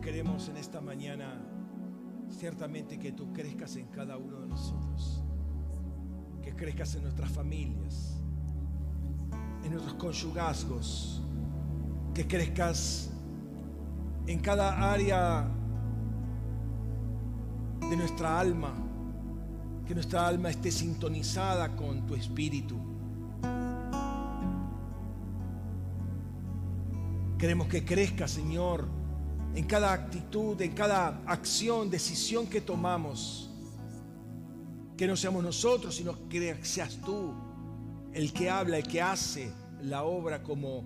Queremos en esta mañana ciertamente que tú crezcas en cada uno de nosotros, que crezcas en nuestras familias, en nuestros conyugazgos, que crezcas en cada área de nuestra alma, que nuestra alma esté sintonizada con tu espíritu. Queremos que crezca, Señor, en cada actitud, en cada acción, decisión que tomamos. Que no seamos nosotros, sino que seas tú el que habla, el que hace la obra como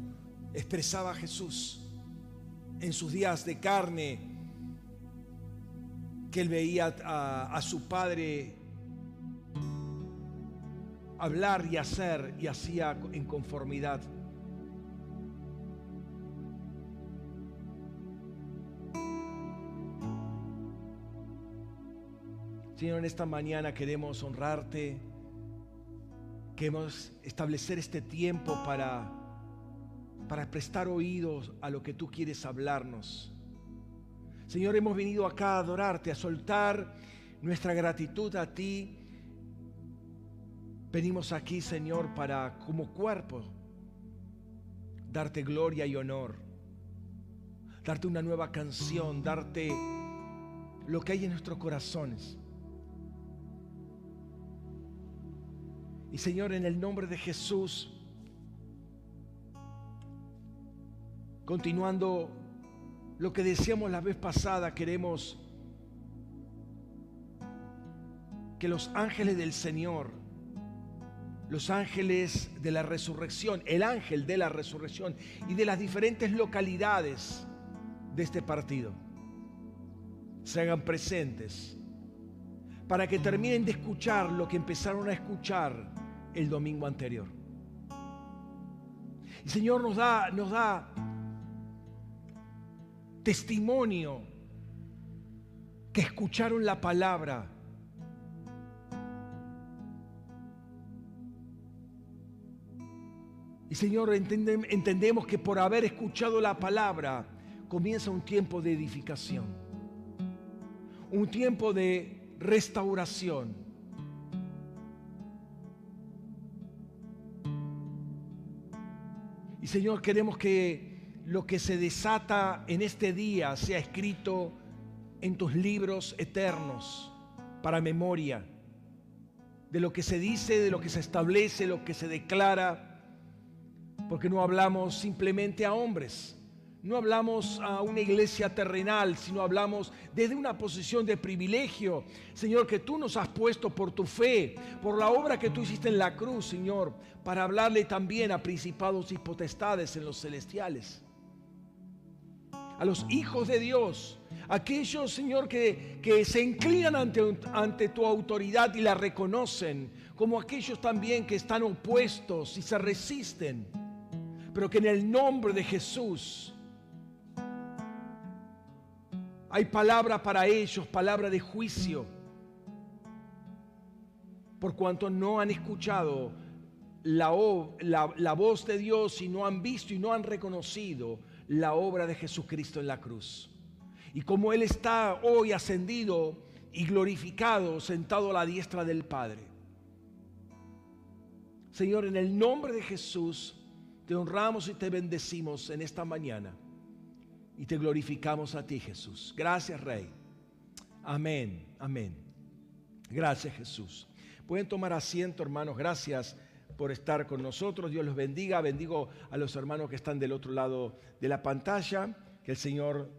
expresaba Jesús en sus días de carne, que él veía a, a su padre hablar y hacer y hacía en conformidad. Señor, en esta mañana queremos honrarte, queremos establecer este tiempo para, para prestar oídos a lo que tú quieres hablarnos. Señor, hemos venido acá a adorarte, a soltar nuestra gratitud a ti. Venimos aquí, Señor, para como cuerpo darte gloria y honor, darte una nueva canción, darte lo que hay en nuestros corazones. Y Señor, en el nombre de Jesús, continuando lo que decíamos la vez pasada, queremos que los ángeles del Señor, los ángeles de la resurrección, el ángel de la resurrección y de las diferentes localidades de este partido, se hagan presentes para que terminen de escuchar lo que empezaron a escuchar el domingo anterior. Y Señor nos da, nos da testimonio que escucharon la palabra. Y Señor, entendemos que por haber escuchado la palabra comienza un tiempo de edificación, un tiempo de restauración. Y Señor, queremos que lo que se desata en este día sea escrito en tus libros eternos para memoria. De lo que se dice, de lo que se establece, lo que se declara, porque no hablamos simplemente a hombres, no hablamos a una iglesia terrenal, sino hablamos desde una posición de privilegio, Señor, que tú nos has puesto por tu fe, por la obra que tú hiciste en la cruz, Señor, para hablarle también a principados y potestades en los celestiales. A los hijos de Dios, aquellos, Señor, que, que se inclinan ante, ante tu autoridad y la reconocen, como aquellos también que están opuestos y se resisten, pero que en el nombre de Jesús, hay palabra para ellos, palabra de juicio, por cuanto no han escuchado la, la, voz de Dios y no han visto y no han reconocido la obra de Jesucristo en la cruz. Y como Él está hoy ascendido y glorificado, sentado a la diestra del Padre. Señor, en el nombre de Jesús, te honramos y te bendecimos en esta mañana y te glorificamos a ti, Jesús. Gracias, Rey. Amén, amén. Gracias, Jesús. Pueden tomar asiento, hermanos. Gracias por estar con nosotros. Dios los bendiga. Bendigo a los hermanos que están del otro lado de la pantalla. Que el Señor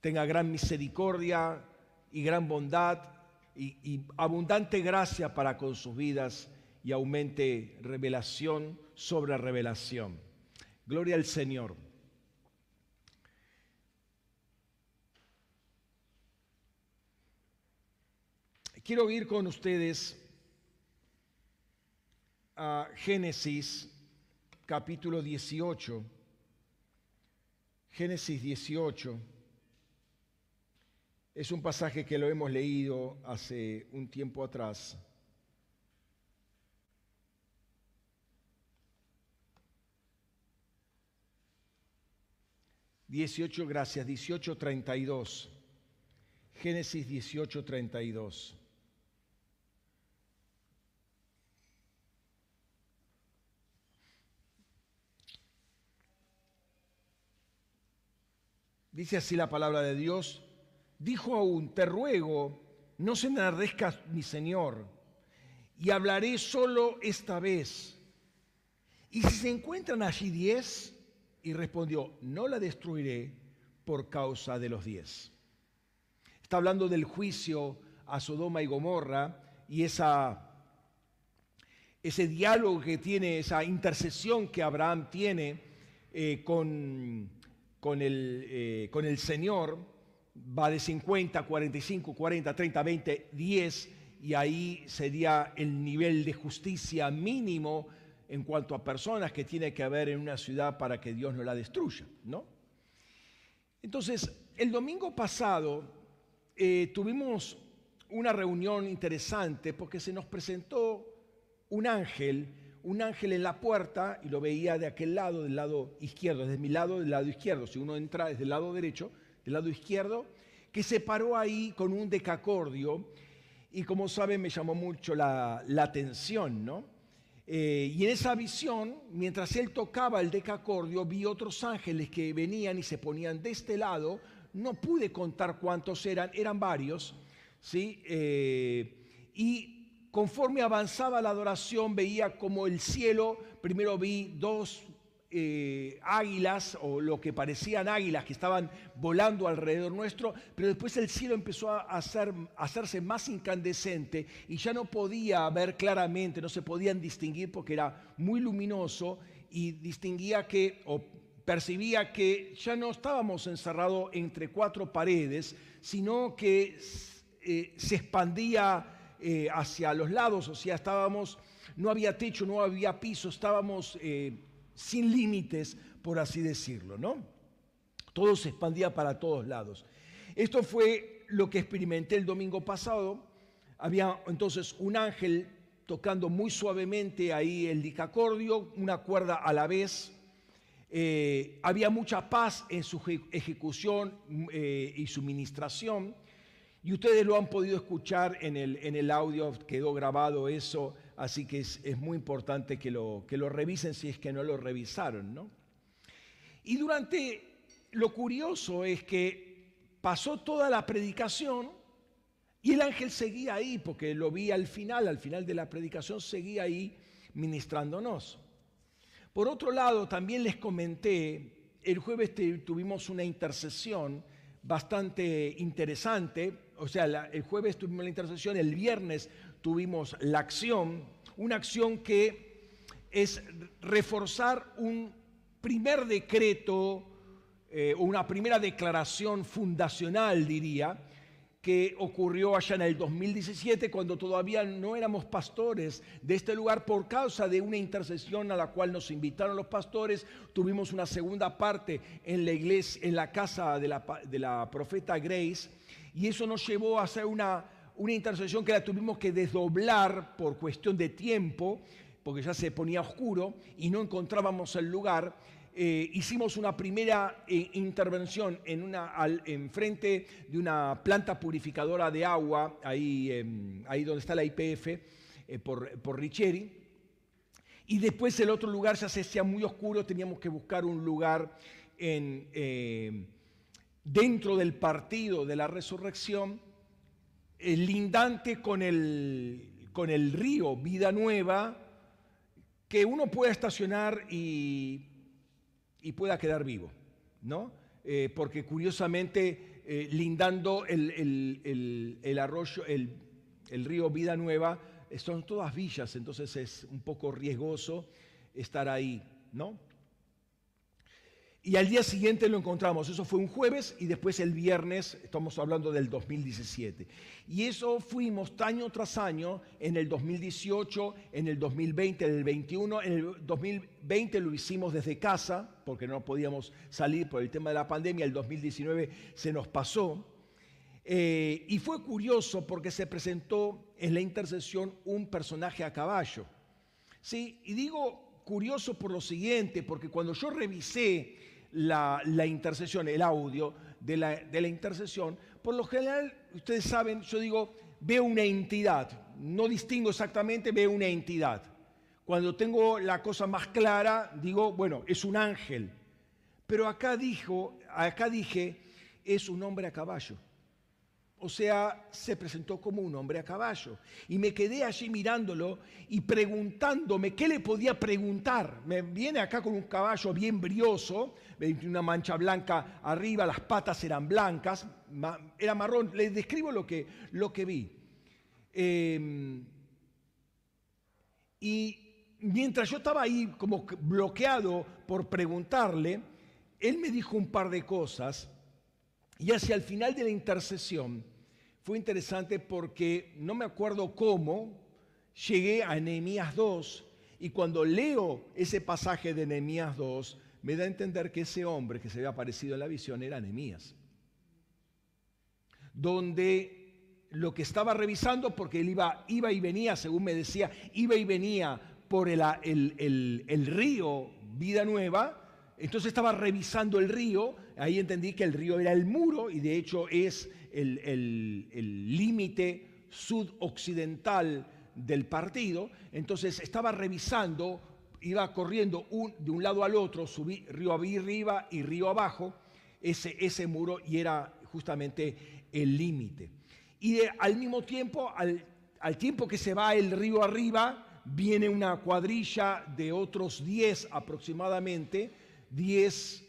tenga gran misericordia y gran bondad y, y abundante gracia para con sus vidas y aumente revelación sobre revelación. Gloria al Señor. Quiero ir con ustedes a Génesis capítulo 18. Génesis 18 es un pasaje que lo hemos leído hace un tiempo atrás. 18, gracias, 18.32. Génesis 18.32. Dice así la palabra de Dios. Dijo aún, te ruego, no se enardezca mi Señor, y hablaré solo esta vez. Y si se encuentran allí diez, y respondió, no la destruiré por causa de los diez. Está hablando del juicio a Sodoma y Gomorra y esa, ese diálogo que tiene, esa intercesión que Abraham tiene eh, con, con el, eh, con el Señor va de 50, 45, 40, 30, 20, 10 y ahí sería el nivel de justicia mínimo en cuanto a personas que tiene que haber en una ciudad para que Dios no la destruya, ¿no? Entonces, el domingo pasado eh, tuvimos una reunión interesante porque se nos presentó un ángel un ángel en la puerta y lo veía de aquel lado, del lado izquierdo, desde mi lado, del lado izquierdo. Si uno entra desde el lado derecho, del lado izquierdo, que se paró ahí con un decacordio y como saben me llamó mucho la, atención, ¿no? Eh, y en esa visión, mientras él tocaba el decacordio, vi otros ángeles que venían y se ponían de este lado. No pude contar cuántos eran, eran varios, ¿sí? Eh, y conforme avanzaba la adoración veía como el cielo, primero vi dos eh, águilas o lo que parecían águilas que estaban volando alrededor nuestro, pero después el cielo empezó a, hacer, a hacerse más incandescente y ya no podía ver claramente, no se podían distinguir porque era muy luminoso y distinguía que, o percibía que ya no estábamos encerrados entre cuatro paredes, sino que eh, se expandía eh, hacia los lados, o sea, estábamos, no había techo, no había piso, estábamos eh, sin límites, por así decirlo, ¿no? Todo se expandía para todos lados. Esto fue lo que experimenté el domingo pasado. Había entonces un ángel tocando muy suavemente ahí el dicacordio, una cuerda a la vez. Eh, había mucha paz en su ejecución y su ministración. Y ustedes lo han podido escuchar en el, en el audio, quedó grabado eso, así que es, muy importante que lo, que lo revisen si es que no lo revisaron. ¿no? Y durante, lo curioso es que pasó toda la predicación y el ángel seguía ahí, porque lo vi al final, al final de la predicación seguía ahí ministrándonos. Por otro lado, también les comenté, el jueves tuvimos una intercesión bastante interesante o sea, el jueves tuvimos la intercesión, el viernes tuvimos la acción, una acción que es reforzar un primer decreto eh, una primera declaración fundacional, diría, que ocurrió allá en el 2017 cuando todavía no éramos pastores de este lugar por causa de una intercesión a la cual nos invitaron los pastores. Tuvimos una segunda parte en la iglesia, en la casa de la profeta Grace y eso nos llevó a hacer una, una intercesión que la tuvimos que desdoblar por cuestión de tiempo, porque ya se ponía oscuro y no encontrábamos el lugar. Eh, hicimos una primera eh, intervención en, una, en frente de una planta purificadora de agua, ahí, em, ahí donde está la IPF, eh, por, por Richeri. Y después el otro lugar ya se hacía muy oscuro, teníamos que buscar un lugar en, dentro del partido de la resurrección, lindante con el, con el río Vida Nueva, que uno pueda estacionar y, y pueda quedar vivo, ¿no? Eh, porque curiosamente, eh, lindando el, el arroyo, el, río Vida Nueva, son todas villas, entonces es un poco riesgoso estar ahí, ¿no? Y al día siguiente lo encontramos. Eso fue un jueves y después el viernes, estamos hablando del 2017. Y eso fuimos año tras año, en el 2018, en el 2020, en el 2021. En el 2020 lo hicimos desde casa, porque no podíamos salir por el tema de la pandemia. El 2019 se nos pasó. Eh, y fue curioso porque se presentó en la intercesión un personaje a caballo. ¿Sí? Y digo curioso por lo siguiente, porque cuando yo revisé la, intercesión, el audio de la, de la intercesión, por lo general, ustedes saben, yo digo, veo una entidad, no distingo exactamente, veo una entidad. Cuando tengo la cosa más clara, digo, bueno, es un ángel. Pero acá dijo, acá dije, es un hombre a caballo. O sea, se presentó como un hombre a caballo. Y me quedé allí mirándolo y preguntándome qué le podía preguntar. Me viene acá con un caballo bien brioso, una mancha blanca arriba, las patas eran blancas, era marrón. Les describo lo que, lo que vi. Em, y mientras yo estaba ahí como bloqueado por preguntarle, él me dijo un par de cosas y hacia el final de la intercesión fue interesante porque no me acuerdo cómo llegué a Nehemías 2 y cuando leo ese pasaje de Nehemías 2 me da a entender que ese hombre que se había aparecido en la visión era Nehemías. Donde lo que estaba revisando, porque él iba, iba y venía, según me decía, iba y venía por el, el río Vida Nueva, entonces estaba revisando el río, ahí entendí que el río era el muro y de hecho es el límite sudoccidental del partido. Entonces estaba revisando, iba corriendo de un lado al otro, subí, río arriba y río abajo, ese, ese muro y era justamente el límite. Y al mismo tiempo, al, al tiempo que se va el río arriba, viene una cuadrilla de otros 10 aproximadamente, 10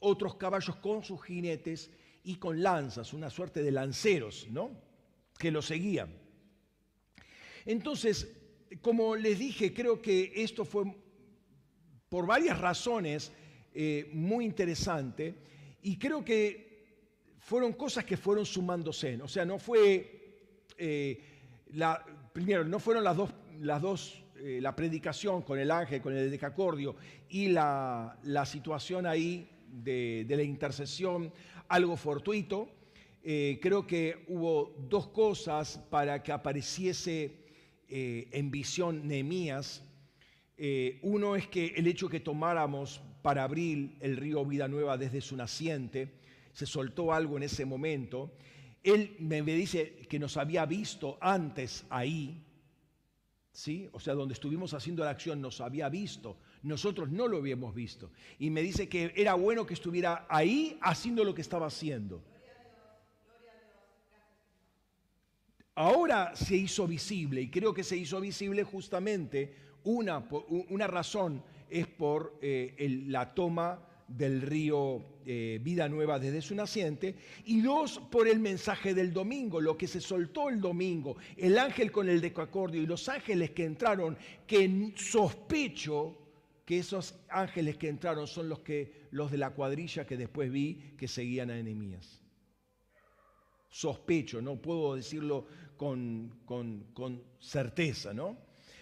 otros caballos con sus jinetes y con lanzas, una suerte de lanceros, ¿no? Que lo seguían. Entonces, como les dije, creo que esto fue por varias razones eh, muy interesante y creo que fueron cosas que fueron sumándose. O sea, no fue eh, la, primero, no fueron las dos, las dos eh, la predicación con el ángel, con el decacordio y la, situación ahí de, la intercesión, algo fortuito. Eh, creo que hubo dos cosas para que apareciese eh, en visión Nehemías. uno es que el hecho que tomáramos para abrir el río Vida Nueva desde su naciente, se soltó algo en ese momento. Él me dice que nos había visto antes ahí, ¿sí? O sea, donde estuvimos haciendo la acción nos había visto, nosotros no lo habíamos visto. Y me dice que era bueno que estuviera ahí haciendo lo que estaba haciendo. Ahora se hizo visible y creo que se hizo visible justamente una, una razón es por eh, la toma del río eh, Vida Nueva desde su naciente, y dos, por el mensaje del domingo, lo que se soltó el domingo, el ángel con el decacordio y los ángeles que entraron, que sospecho que esos ángeles que entraron son los, que, los de la cuadrilla que después vi que seguían a enemías. Sospecho, no puedo decirlo con, con, certeza, ¿no?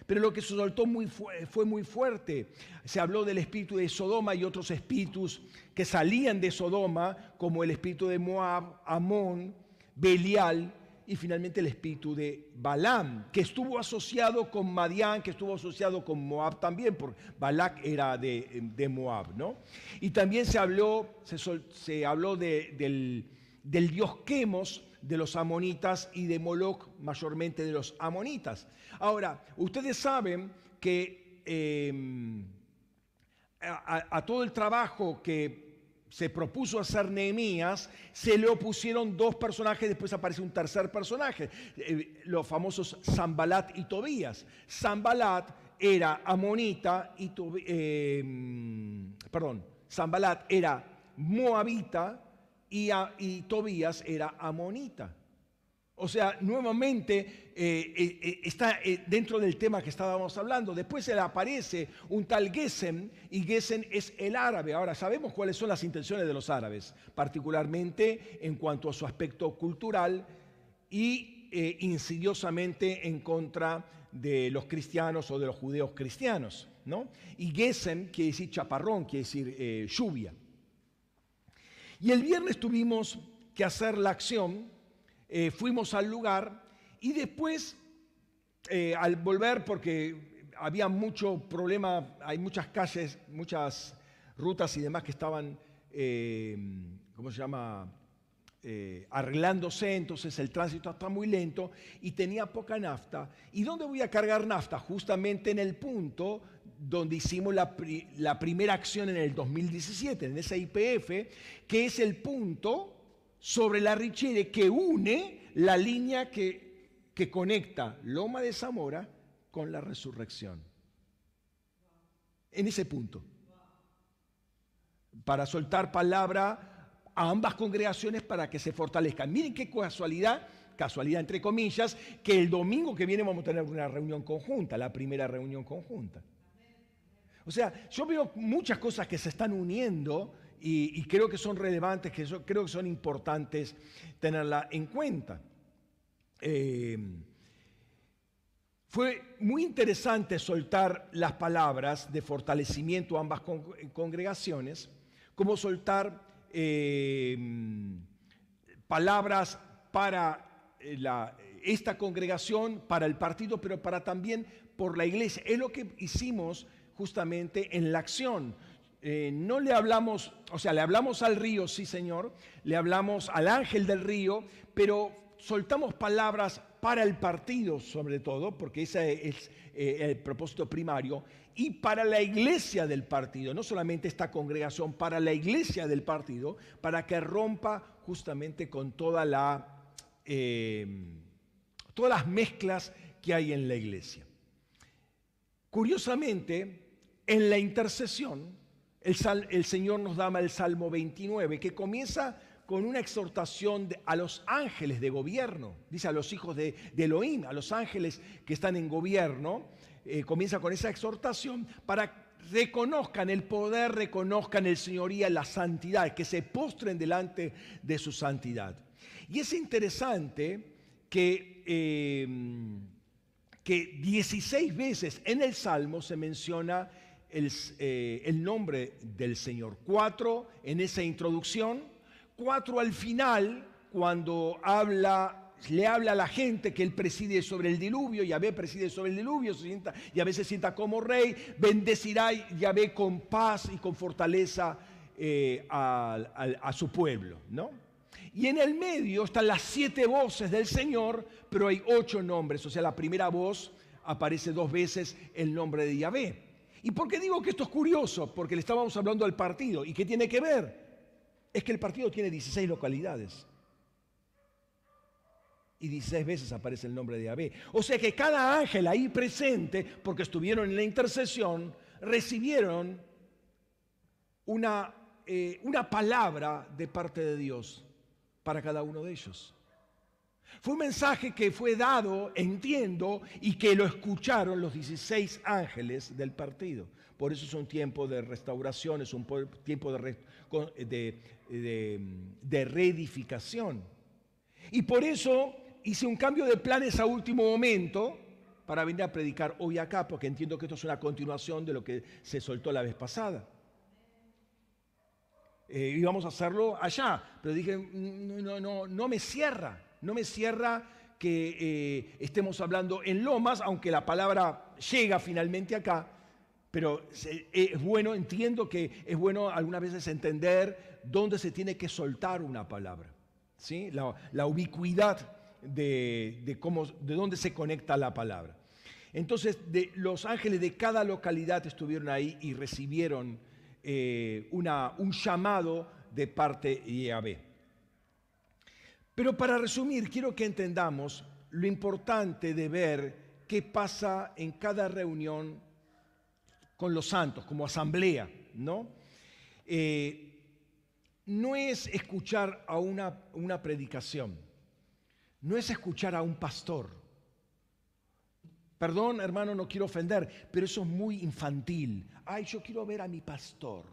Pero lo que se soltó muy fue muy fuerte. Se habló del espíritu de Sodoma y otros espíritus que salían de Sodoma, como el espíritu de Moab, Amón, Belial y finalmente el espíritu de Balaam, que estuvo asociado con Madián, que estuvo asociado con Moab también, porque Balak era de, Moab, ¿no? Y también se habló, se, habló del, del dios Quemos, de los amonitas y de Moloch, mayormente de los amonitas. Ahora, ustedes saben que em, a, todo el trabajo que se propuso hacer Nehemías, se le opusieron dos personajes, después aparece un tercer personaje, eh, los famosos Zambalat y Tobías. Zambalat era amonita y em, perdón, Zambalat era moabita y, y Tobías era amonita. O sea, nuevamente eh, eh, eh, está dentro del tema que estábamos hablando. Después se le aparece un tal Gesem y Gesem es el árabe. Ahora, sabemos cuáles son las intenciones de los árabes, particularmente en cuanto a su aspecto cultural y insidiosamente en contra de los cristianos o de los judeos cristianos. ¿no? Y Gesem quiere decir chaparrón, quiere decir lluvia. Y el viernes tuvimos que hacer la acción eh, fuimos al lugar y después, eh, al volver, porque había mucho problema, hay muchas calles, muchas rutas y demás que estaban eh, ¿cómo se llama? Arreglándose, entonces el tránsito está muy lento y tenía poca nafta. ¿Y dónde voy a cargar nafta? Justamente en el punto donde hicimos la, primera acción en el 2017, en esa IPF, que es el punto sobre la Richere que une la línea que, que conecta Loma de Zamora con la resurrección. En ese punto. Para soltar palabra a ambas congregaciones para que se fortalezcan. Miren qué casualidad, casualidad entre comillas, que el domingo que viene vamos a tener una reunión conjunta, la primera reunión conjunta. O sea, yo veo muchas cosas que se están uniendo y, creo que son relevantes, que creo que son importantes tenerla en cuenta. Eh, fue muy interesante soltar las palabras de fortalecimiento a ambas congregaciones, como soltar eh, palabras para eh, esta congregación, para el partido, pero para también por la iglesia. Es lo que hicimos justamente en la acción. Eh, no le hablamos, o sea, le hablamos al río, sí Señor, le hablamos al ángel del río, pero soltamos palabras para el partido sobre todo, porque ese es el propósito primario, y para la iglesia del partido, no solamente esta congregación, para la iglesia del partido, para que rompa justamente con toda la, eh, todas las mezclas que hay en la iglesia. Curiosamente, en la intercesión, el, Señor nos da el Salmo 29, que comienza con una exhortación a los ángeles de gobierno, dice a los hijos de, Elohim, a los ángeles que están en gobierno, eh, comienza con esa exhortación para reconozcan el poder, reconozcan el señoría, la santidad, que se postren delante de su santidad. Y es interesante que, eh, que 16 veces en el Salmo se menciona el, eh, el nombre del Señor. Cuatro en esa introducción, cuatro al final, cuando habla le habla a la gente que él preside sobre el diluvio, Yahvé preside sobre el diluvio, sienta, Yahvé se sienta como rey, bendecirá Yahvé con paz y con fortaleza eh, a, su pueblo, ¿no? Y en el medio están las siete voces del Señor, pero hay ocho nombres, o sea, la primera voz aparece dos veces el nombre de Yahvé. ¿Y por qué digo que esto es curioso? Porque le estábamos hablando al partido. ¿Y qué tiene que ver? Es que el partido tiene 16 localidades y 16 veces aparece el nombre de Yahvé. O sea que cada ángel ahí presente, porque estuvieron en la intercesión, recibieron una, eh, una palabra de parte de Dios para cada uno de ellos. Fue un mensaje que fue dado, entiendo, y que lo escucharon los 16 ángeles del partido. Por eso es un tiempo de restauración, es un tiempo de, reedificación. Y por eso hice un cambio de planes a último momento para venir a predicar hoy acá, porque entiendo que esto es una continuación de lo que se soltó la vez pasada. Eh, íbamos a hacerlo allá, pero dije, no, no, no, no me cierra, no me cierra que eh, estemos hablando en Lomas, aunque la palabra llega finalmente acá, pero es bueno, entiendo que es bueno algunas veces entender dónde se tiene que soltar una palabra, ¿sí? la, ubicuidad de, cómo, de dónde se conecta la palabra. Entonces, los ángeles de cada localidad estuvieron ahí y recibieron eh, una, un llamado de parte de Yahvé. Pero para resumir, quiero que entendamos lo importante de ver qué pasa en cada reunión con los santos, como asamblea, ¿no? Eh, no es escuchar a una, una predicación no es escuchar a un pastor. Perdón, hermano, no quiero ofender, pero eso es muy infantil. Ay, yo quiero ver a mi pastor.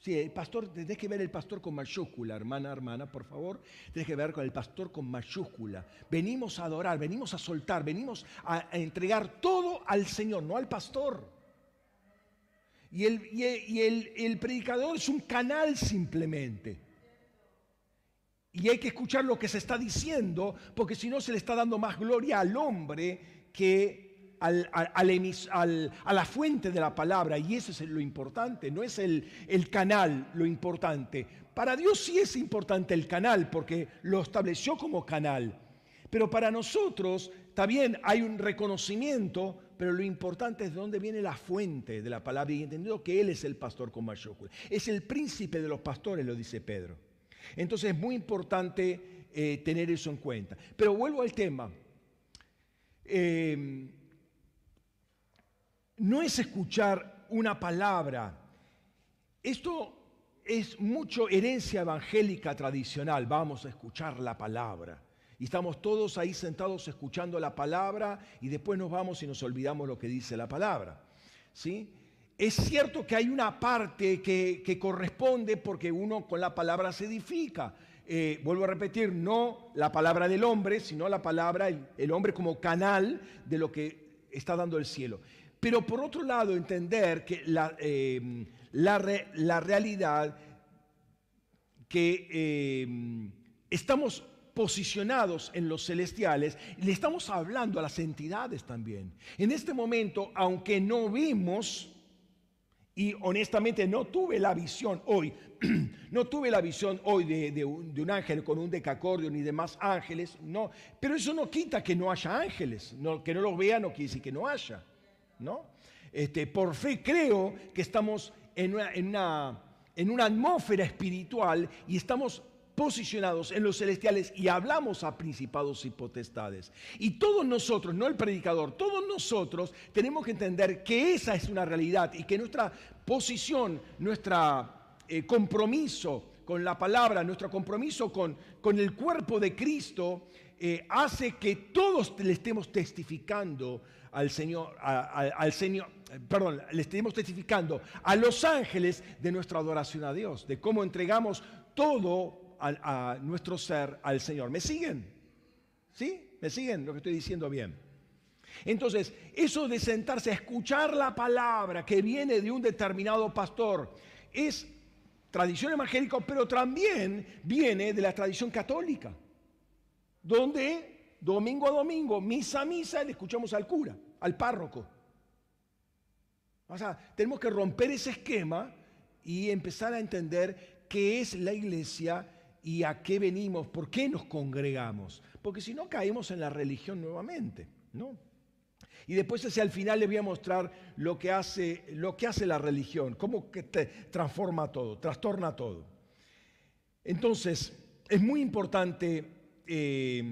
Sí, el pastor, tenés que ver el pastor con mayúscula, hermana, hermana, por favor. Tienes que ver con el pastor con mayúscula. Venimos a adorar, venimos a soltar, venimos a, entregar todo al Señor, no al pastor. Y, el, y el predicador es un canal simplemente. Y hay que escuchar lo que se está diciendo, porque si no se le está dando más gloria al hombre que a la fuente de la palabra y eso es lo importante, no es el, canal lo importante. Para Dios sí es importante el canal porque lo estableció como canal, pero para nosotros bien, hay un reconocimiento, pero lo importante es de dónde viene la fuente de la palabra y entendiendo que Él es el pastor con mayúscula. Es el príncipe de los pastores, lo dice Pedro. Entonces es muy importante eh, tener eso en cuenta. Pero vuelvo al tema. Eh, no es escuchar una palabra. Esto es mucho herencia evangélica tradicional. Vamos a escuchar la palabra. Y estamos todos ahí sentados escuchando la palabra y después nos vamos y nos olvidamos lo que dice la palabra. ¿Sí? Es cierto que hay una parte que, corresponde porque uno con la palabra se edifica. Eh, vuelvo a repetir, no la palabra del hombre, sino la palabra, el hombre como canal de lo que está dando el cielo. Pero por otro lado, entender que la, eh, la, la realidad que eh, estamos posicionados en los celestiales, le estamos hablando a las entidades también. En este momento, aunque no vimos, y honestamente no tuve la visión hoy, no tuve la visión hoy de, de un, ángel con un decacordio ni de más ángeles, no, pero eso no quita que no haya ángeles, no, que no los vea no quiere decir que no haya, ¿no? Este, por fe creo que estamos en una, atmósfera espiritual y estamos posicionados en los celestiales y hablamos a principados y potestades. Y todos nosotros, no el predicador, todos nosotros tenemos que entender que esa es una realidad y que nuestra posición, nuestro compromiso con la palabra, nuestro compromiso con, con el cuerpo de Cristo, eh, hace que todos le estemos testificando al Señor, a- a- al Señor, perdón, le estemos testificando a los ángeles de nuestra adoración a Dios, de cómo entregamos todo al- a, nuestro ser al Señor. ¿Me siguen? ¿Sí? ¿Me siguen lo que estoy diciendo bien? Entonces, eso de sentarse a escuchar la palabra que viene de un determinado pastor es tradición evangélica, pero también viene de la tradición católica, donde domingo a domingo, misa a misa, le escuchamos al cura, al párroco. O sea, tenemos que romper ese esquema y empezar a entender qué es la iglesia y a qué venimos, por qué nos congregamos. Porque si no caemos en la religión nuevamente, ¿no? Y después hacia el final les voy a mostrar lo que hace, lo que hace la religión, cómo que te transforma todo, trastorna todo. Entonces, es muy importante eh,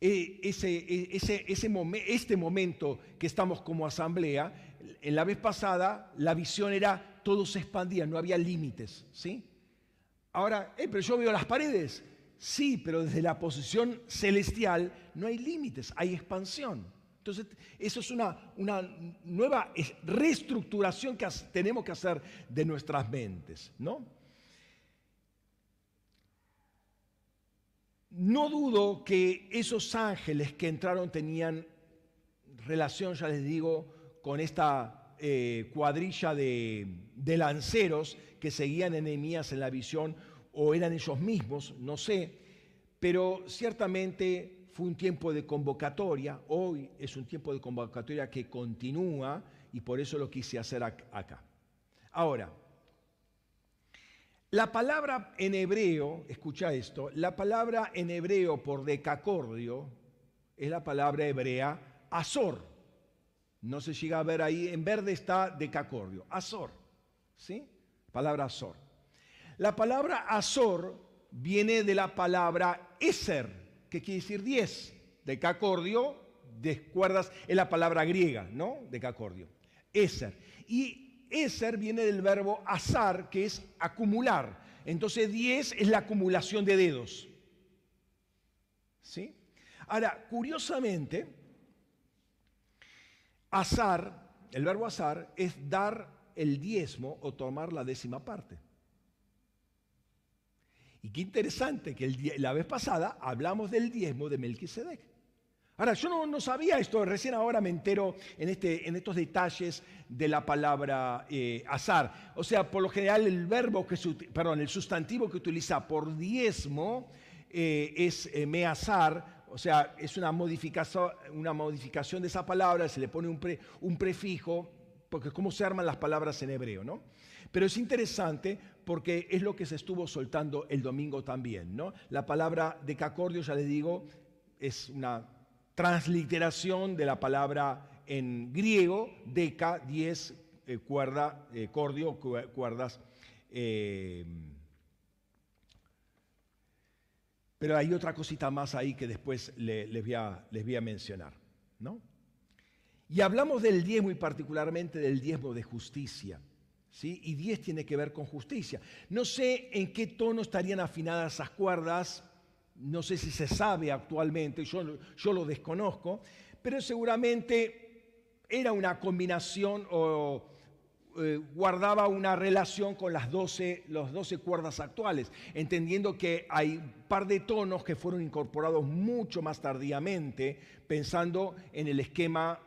ese, eh, ese, ese momen- este momento que estamos como asamblea. En la vez pasada la visión era todo se expandía, no había límites, ¿sí? Ahora, eh, pero yo veo las paredes. Sí, pero desde la posición celestial no hay límites, hay expansión. Entonces, eso es una, una nueva es- reestructuración que tenemos que hacer de nuestras mentes, ¿no? No dudo que esos ángeles que entraron tenían relación, ya les digo, con esta eh, cuadrilla de, lanceros que seguían a Nehemías en la visión, o eran ellos mismos, no sé, pero ciertamente fue un tiempo de convocatoria, hoy es un tiempo de convocatoria que continúa y por eso lo quise hacer ac- acá. Ahora, la palabra en hebreo, escucha esto, la palabra en hebreo por decacordio es la palabra hebrea azor. No se llega a ver ahí, en verde está decacordio, azor. ¿Sí? Palabra azor. La palabra azor viene de la palabra eser, que quiere decir 10. Decacordio, descuerdas, es la palabra griega, ¿no? Decacordio. Eser. Y eser viene del verbo azar, que es acumular. Entonces 10 es la acumulación de dedos. ¿Sí? Ahora, curiosamente, azar, el verbo azar, es dar el diezmo o tomar la décima parte. Y qué interesante que la vez pasada hablamos del diezmo de Melquisedec. Ahora, yo no, no sabía esto, recién ahora me entero en, este, en estos detalles de la palabra eh, azar. O sea, por lo general el verbo que se perdón, el sustantivo que utiliza por diezmo eh, es eh, meazar, o sea, es una modificación, una modificación de esa palabra, se le pone un, un prefijo, porque es como se arman las palabras en hebreo, ¿no? Pero es interesante porque es lo que se estuvo soltando el domingo también, ¿no? La palabra decacordio, ya les digo, es una transliteración de la palabra en griego, deca, diez, eh, cuerda, eh, cordio, cuerdas. Eh, pero hay otra cosita más ahí que después les, voy a, les, voy a, mencionar. ¿no? Y hablamos del diezmo y particularmente del diezmo de justicia. ¿sí? Y diez tiene que ver con justicia. No sé en qué tono estarían afinadas esas cuerdas, no sé si se sabe actualmente, yo, yo lo desconozco, pero seguramente era una combinación o eh, guardaba una relación con las 12, los 12 cuerdas actuales, entendiendo que hay un par de tonos que fueron incorporados mucho más tardíamente, pensando en el esquema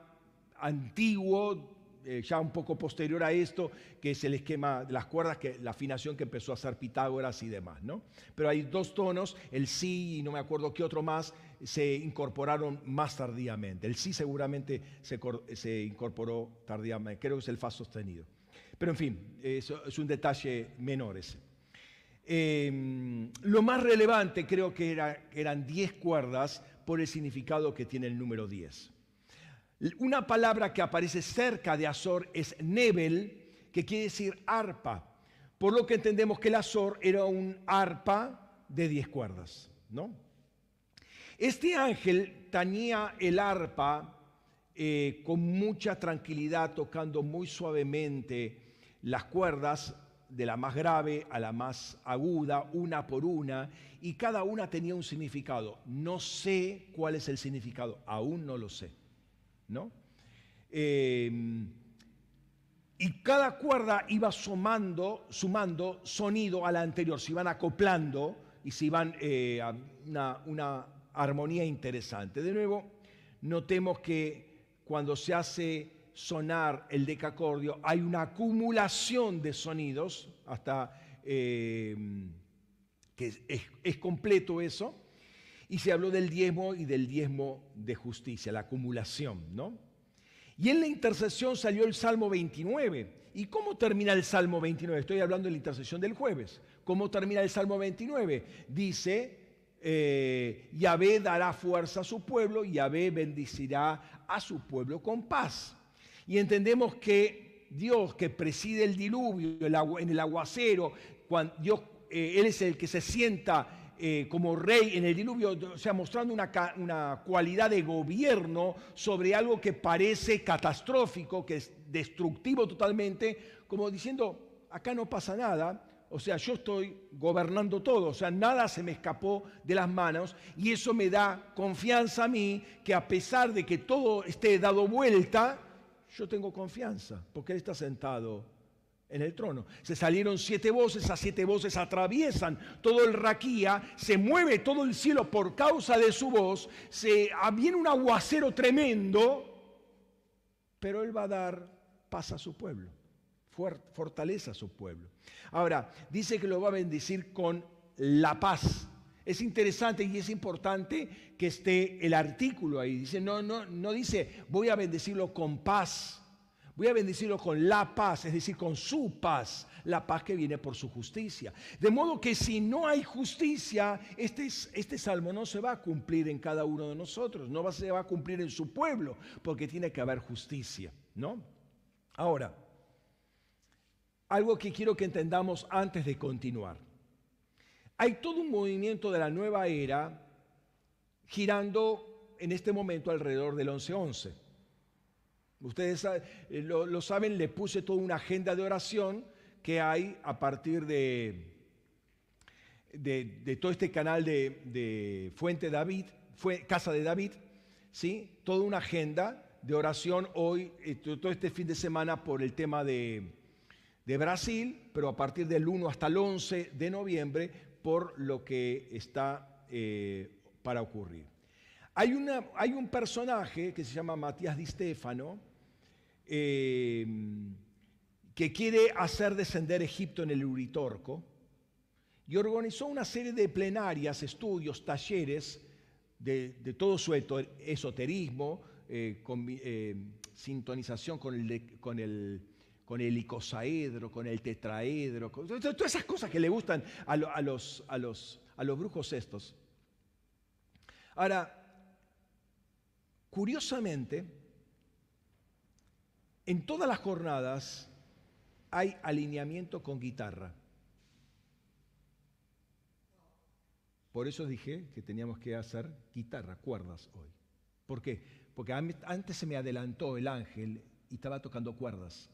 antiguo, eh, ya un poco posterior a esto, que es el esquema de las cuerdas, que, la afinación que empezó a hacer Pitágoras y demás. ¿no? Pero hay dos tonos, el sí y no me acuerdo qué otro más, se incorporaron más tardíamente. El sí seguramente se, se incorporó tardíamente, creo que es el fa sostenido. Pero en fin, eso es un detalle menor ese. Em, lo más relevante creo que eran 10 cuerdas por el significado que tiene el número 10. Una palabra que aparece cerca de Azor es Nebel, que quiere decir arpa, por lo que entendemos que el Azor era un arpa de 10 cuerdas. ¿no? Este ángel tañía el arpa eh, con mucha tranquilidad, tocando muy suavemente las cuerdas de la más grave a la más aguda, una por una, y cada una tenía un significado. No sé cuál es el significado, aún no lo sé. ¿No? Eh, y cada cuerda iba sumando, sumando sonido a la anterior, se iban acoplando y se iban eh, a una, armonía interesante. De nuevo, notemos que cuando se hace sonar el decacordio, hay una acumulación de sonidos, hasta eh, que es, completo eso, y se habló del diezmo y del diezmo de justicia, la acumulación, ¿no? Y en la intercesión salió el Salmo 29. ¿Y cómo termina el Salmo 29? Estoy hablando de la intercesión del jueves. ¿Cómo termina el Salmo 29? Dice, eh, Yahvé dará fuerza a su pueblo, Yahvé bendicirá a su pueblo con paz. Y entendemos que Dios que preside el diluvio en el aguacero, cuando Dios, eh, Él es el que se sienta eh, como rey en el diluvio, o sea, mostrando una, una, cualidad de gobierno sobre algo que parece catastrófico, que es destructivo totalmente, como diciendo, acá no pasa nada, o sea, yo estoy gobernando todo, o sea, nada se me escapó de las manos y eso me da confianza a mí que a pesar de que todo esté dado vuelta, yo tengo confianza, porque Él está sentado en el trono. Se salieron siete voces, esas siete voces atraviesan todo el raquía, se mueve todo el cielo por causa de su voz, se ah, viene un aguacero tremendo, pero Él va a dar paz a su pueblo, fortaleza a su pueblo. Ahora, dice que lo va a bendecir con la paz. Es interesante y es importante que esté el artículo ahí. Dice, no, no, no dice, voy a bendecirlo con paz. Voy a bendecirlo con la paz, es decir, con su paz, la paz que viene por su justicia. De modo que si no hay justicia, este, este salmo no se va a cumplir en cada uno de nosotros, no se va a cumplir en su pueblo, porque tiene que haber justicia, ¿no? Ahora, algo que quiero que entendamos antes de continuar. Hay todo un movimiento de la nueva era girando en este momento alrededor del 11-11. Ustedes eh, lo, saben, le puse toda una agenda de oración que hay a partir de, de, todo este canal de, Fuente David, fue, Casa de David, ¿sí? toda una agenda de oración hoy, eh, todo este fin de semana por el tema de, de Brasil, pero a partir del 1 hasta el 11 de noviembre por lo que está eh, para ocurrir. Hay, una, hay, un personaje que se llama Matías Di Stefano eh, que quiere hacer descender Egipto en el Uritorco y organizó una serie de plenarias, estudios, talleres de, todo su esoterismo, eh, con, eh, sintonización con el, con el, con el icosaedro, con el tetraedro, todas esas cosas que le gustan a, los, a, los, a los brujos estos. Ahora, curiosamente, en todas las jornadas hay alineamiento con guitarra. Por eso dije que teníamos que hacer guitarra, cuerdas hoy. ¿Por qué? Porque antes se me adelantó el ángel y estaba tocando cuerdas.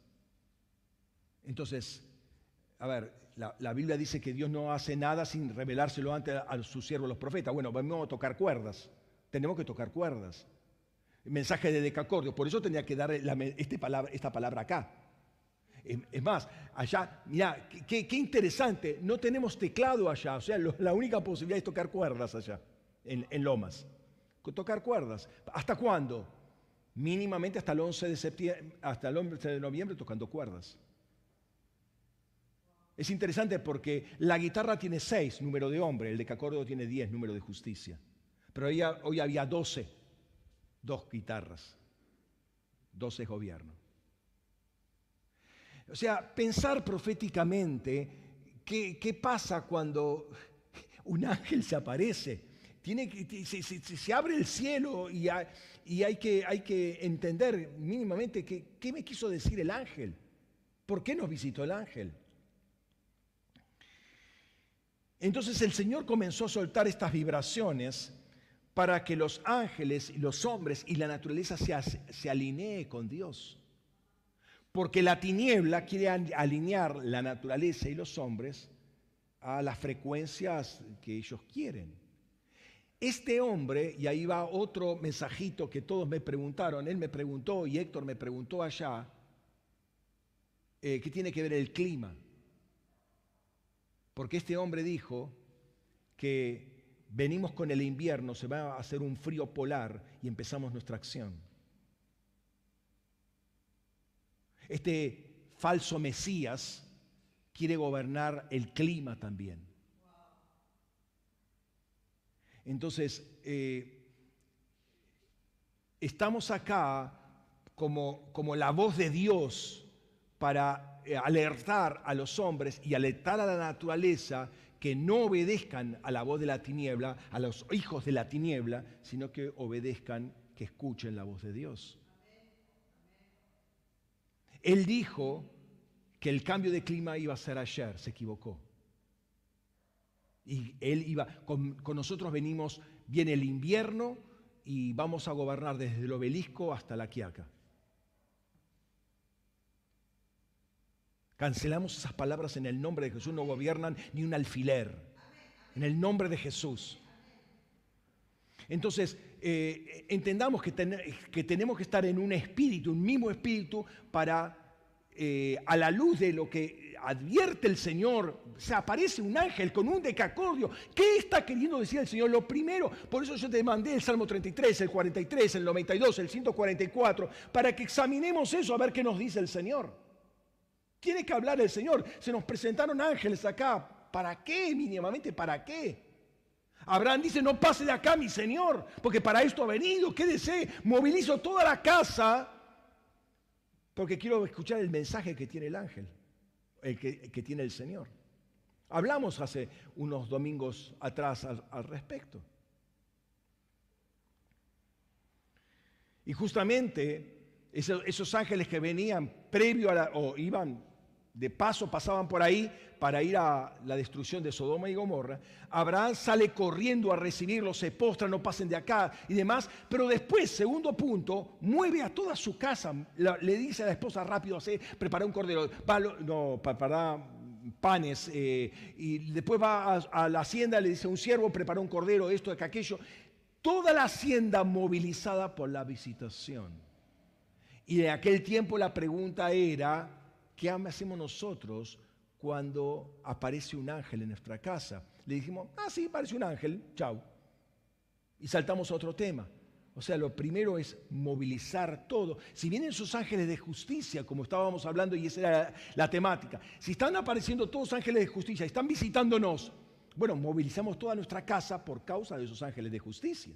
Entonces, a ver, la, Biblia dice que Dios no hace nada sin revelárselo antes a, sus siervos los profetas. Bueno, vamos a tocar cuerdas. Tenemos que tocar cuerdas. Mensaje de decacordio. Por eso tenía que dar este esta palabra acá. Es más, allá, mira, qué, interesante, no tenemos teclado allá, o sea, la única posibilidad es tocar cuerdas allá, en, Lomas. Tocar cuerdas. ¿Hasta cuándo? Mínimamente hasta el 11 de septiembre, hasta el 11 de noviembre tocando cuerdas. Es interesante porque la guitarra tiene seis, número de hombre, el de Cacordo tiene diez, número de justicia. Pero hoy había doce, dos guitarras, doce gobiernos. O sea, pensar proféticamente qué, pasa cuando un ángel se aparece. Tiene que, se, abre el cielo y, hay, que, hay, que, entender mínimamente qué me quiso decir el ángel. ¿Por qué nos visitó el ángel? Entonces el Señor comenzó a soltar estas vibraciones para que los ángeles los hombres y la naturaleza se, se alinee con Dios. Porque la tiniebla quiere alinear la naturaleza y los hombres a las frecuencias que ellos quieren. Este hombre, y ahí va otro mensajito que todos me preguntaron, él me preguntó y Héctor me preguntó allá, eh, ¿qué tiene que ver el clima? Porque este hombre dijo que venimos con el invierno, se va a hacer un frío polar y empezamos nuestra acción. Este falso Mesías quiere gobernar el clima también. Entonces, eh, estamos acá como, como la voz de Dios para eh, alertar a los hombres y alertar a la naturaleza que no obedezcan a la voz de la tiniebla, a los hijos de la tiniebla, sino que obedezcan, que escuchen la voz de Dios. Él dijo que el cambio de clima iba a ser ayer, se equivocó. Y él iba, con, nosotros venimos, viene el invierno y vamos a gobernar desde el obelisco hasta la quiaca. Cancelamos esas palabras en el nombre de Jesús, no gobiernan ni un alfiler. En el nombre de Jesús. Entonces, eh, entendamos que, que, tenemos que estar en un espíritu, un mismo espíritu, para, eh, a la luz de lo que advierte el Señor, se aparece un ángel con un decacordio. ¿Qué está queriendo decir el Señor? Lo primero, por eso yo te mandé el Salmo 33, el 43, el 92, el 144, para que examinemos eso a ver qué nos dice el Señor. Tiene que hablar el Señor. Se nos presentaron ángeles acá. ¿Para qué? Mínimamente, ¿para qué? Abraham dice, no pase de acá, mi Señor, porque para esto ha venido, quédese, movilizo toda la casa, porque quiero escuchar el mensaje que tiene el ángel, el que, tiene el Señor. Hablamos hace unos domingos atrás al, respecto. Y justamente esos, ángeles que venían previo a la, o iban de paso pasaban por ahí para ir a la destrucción de Sodoma y Gomorra. Abraham sale corriendo a recibirlos, se postra, no pasen de acá y demás. Pero después, segundo punto, mueve a toda su casa. le dice a la esposa rápido, hace, prepara un cordero, no, prepara panes. Eh, y después va a, a, la hacienda, le dice a un siervo, prepara un cordero, esto, aquello. Toda la hacienda movilizada por la visitación. Y en aquel tiempo la pregunta era, ¿Qué hacemos nosotros cuando aparece un ángel en nuestra casa? Le dijimos, ah, sí, parece un ángel, chau. Y saltamos a otro tema. O sea, lo primero es movilizar todo. Si vienen esos ángeles de justicia, como estábamos hablando, y esa era la, temática, si están apareciendo todos ángeles de justicia, están visitándonos, bueno, movilizamos toda nuestra casa por causa de esos ángeles de justicia.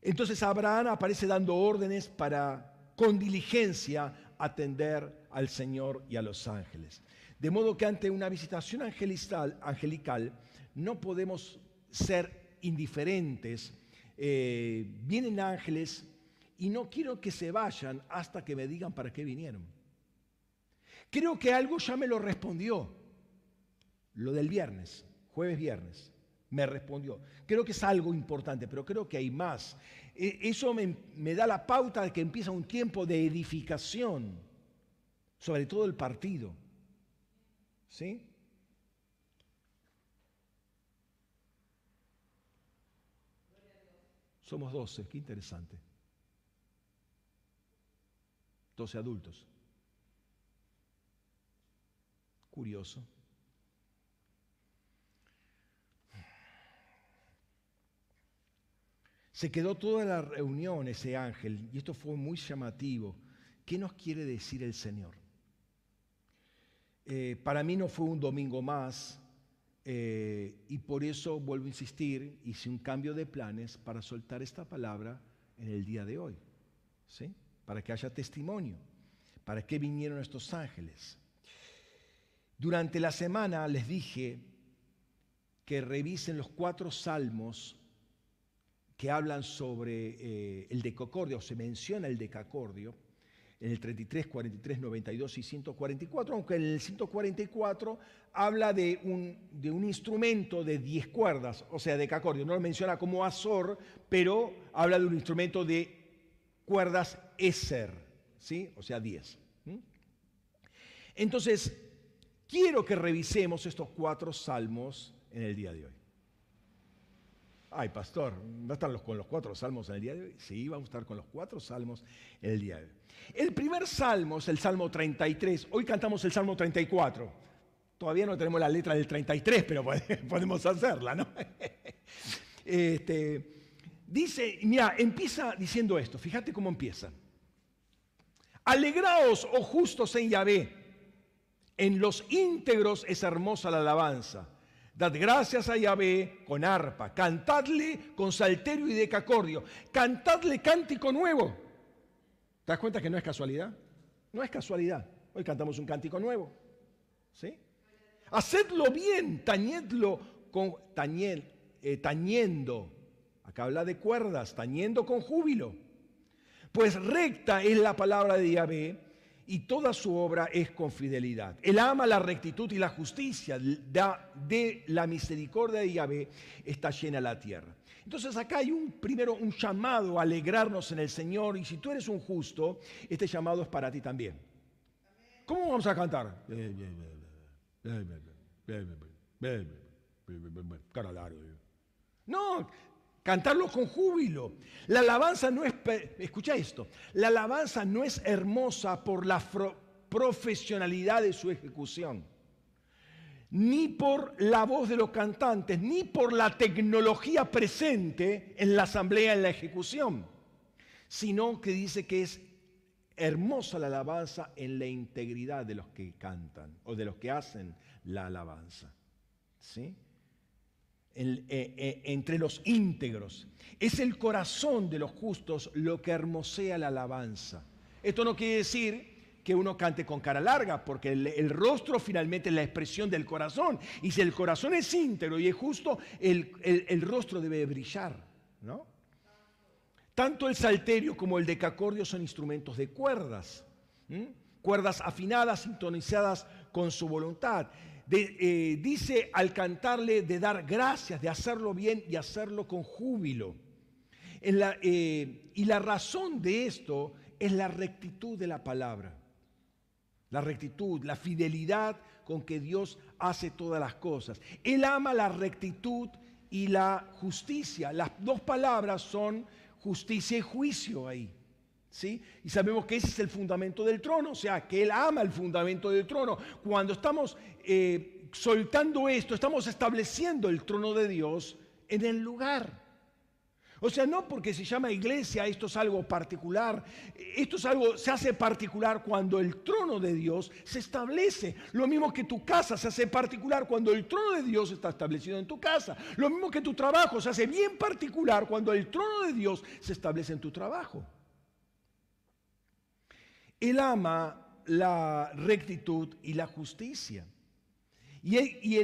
Entonces Abraham aparece dando órdenes para con diligencia atender al Señor y a los ángeles. De modo que ante una visitación angelical, no podemos ser indiferentes. Eh, vienen ángeles y no quiero que se vayan hasta que me digan para qué vinieron. Creo que algo ya me lo respondió. Lo del viernes, jueves viernes, me respondió. Creo que es algo importante, pero creo que hay más. E, eso me, me da la pauta de que empieza un tiempo de edificación, sobre todo el partido. ¿Sí? Somos 12, qué interesante. 12 adultos. Curioso. Se quedó toda la reunión ese ángel y esto fue muy llamativo. ¿Qué nos quiere decir el Señor? Eh, para mí no fue un domingo más eh, y por eso vuelvo a insistir, hice un cambio de planes para soltar esta palabra en el día de hoy. ¿Sí? para que haya testimonio. ¿Para qué vinieron estos ángeles? Durante la semana les dije que revisen los cuatro salmos que hablan sobre eh, el decacordio, o se menciona el decacordio, en el 33, 43, 92 y 144, aunque en el 144 habla de un, de un instrumento de 10 cuerdas, o sea, decacordio. No lo menciona como azor, pero habla de un instrumento de cuerdas Eser, ¿sí? o sea, 10. Entonces, quiero que revisemos estos cuatro salmos en el día de hoy. Ay, pastor, ¿va a estar con los cuatro salmos en el día de hoy? Sí, vamos a estar con los cuatro salmos en el día de hoy. El primer salmo es el Salmo 33. Hoy cantamos el Salmo 34. Todavía no tenemos la letra del 33, pero podemos hacerla, ¿no? Este, Dice, mira, empieza diciendo esto, fíjate cómo empieza. Alegraos, oh justos en Yahvé, en los íntegros es hermosa la alabanza. Dad gracias a Yahvé con arpa, cantadle con salterio y decacordio, cantadle cántico nuevo. ¿Te das cuenta que no es casualidad? No es casualidad. Hoy cantamos un cántico nuevo. ¿Sí? Hacedlo bien, tañedlo con eh, tañendo Acá habla de cuerdas, tañendo con júbilo. Pues recta es la palabra de Yahvé y toda su obra es con fidelidad. Él ama la rectitud y la justicia, de la misericordia de Yahvé está llena la tierra. Entonces acá hay un primero un llamado a alegrarnos en el Señor y si tú eres un justo, este llamado es para ti también. ¿Cómo vamos a cantar? No, cantarlo con júbilo. La alabanza no es, escucha esto, la alabanza no es hermosa por la profesionalidad de su ejecución, ni por la voz de los cantantes, ni por la tecnología presente en la asamblea, en la ejecución, sino que dice que es hermosa la alabanza en la integridad de los que cantan o de los que hacen la alabanza. ¿Sí? Eh, eh, entre los íntegros. Es el corazón de los justos lo que hermosea la alabanza. Esto no quiere decir que uno cante con cara larga, porque el, rostro finalmente es la expresión del corazón. Y si el corazón es íntegro y es justo, el, rostro debe brillar. ¿no? Tanto el salterio como el decacordio son instrumentos de cuerdas. Cuerdas afinadas, sintonizadas con su voluntad. Eh, dice al cantarle de dar gracias, de hacerlo bien y hacerlo con júbilo. Eh, y la razón de esto es la rectitud de la palabra. La rectitud, la fidelidad con que Dios hace todas las cosas. Él ama la rectitud y la justicia. Las dos palabras son justicia y juicio ahí. ¿Sí? Y sabemos que ese es el fundamento del trono, o sea, que Él ama el fundamento del trono. Cuando estamos eh, soltando esto, estamos estableciendo el trono de Dios en el lugar. O sea, no porque se llama iglesia, esto es algo particular. Esto es algo, se hace particular cuando el trono de Dios se establece. Lo mismo que tu casa se hace particular cuando el trono de Dios está establecido en tu casa. Lo mismo que tu trabajo se hace bien particular cuando el trono de Dios se establece en tu trabajo. Él ama la rectitud y la justicia. Y,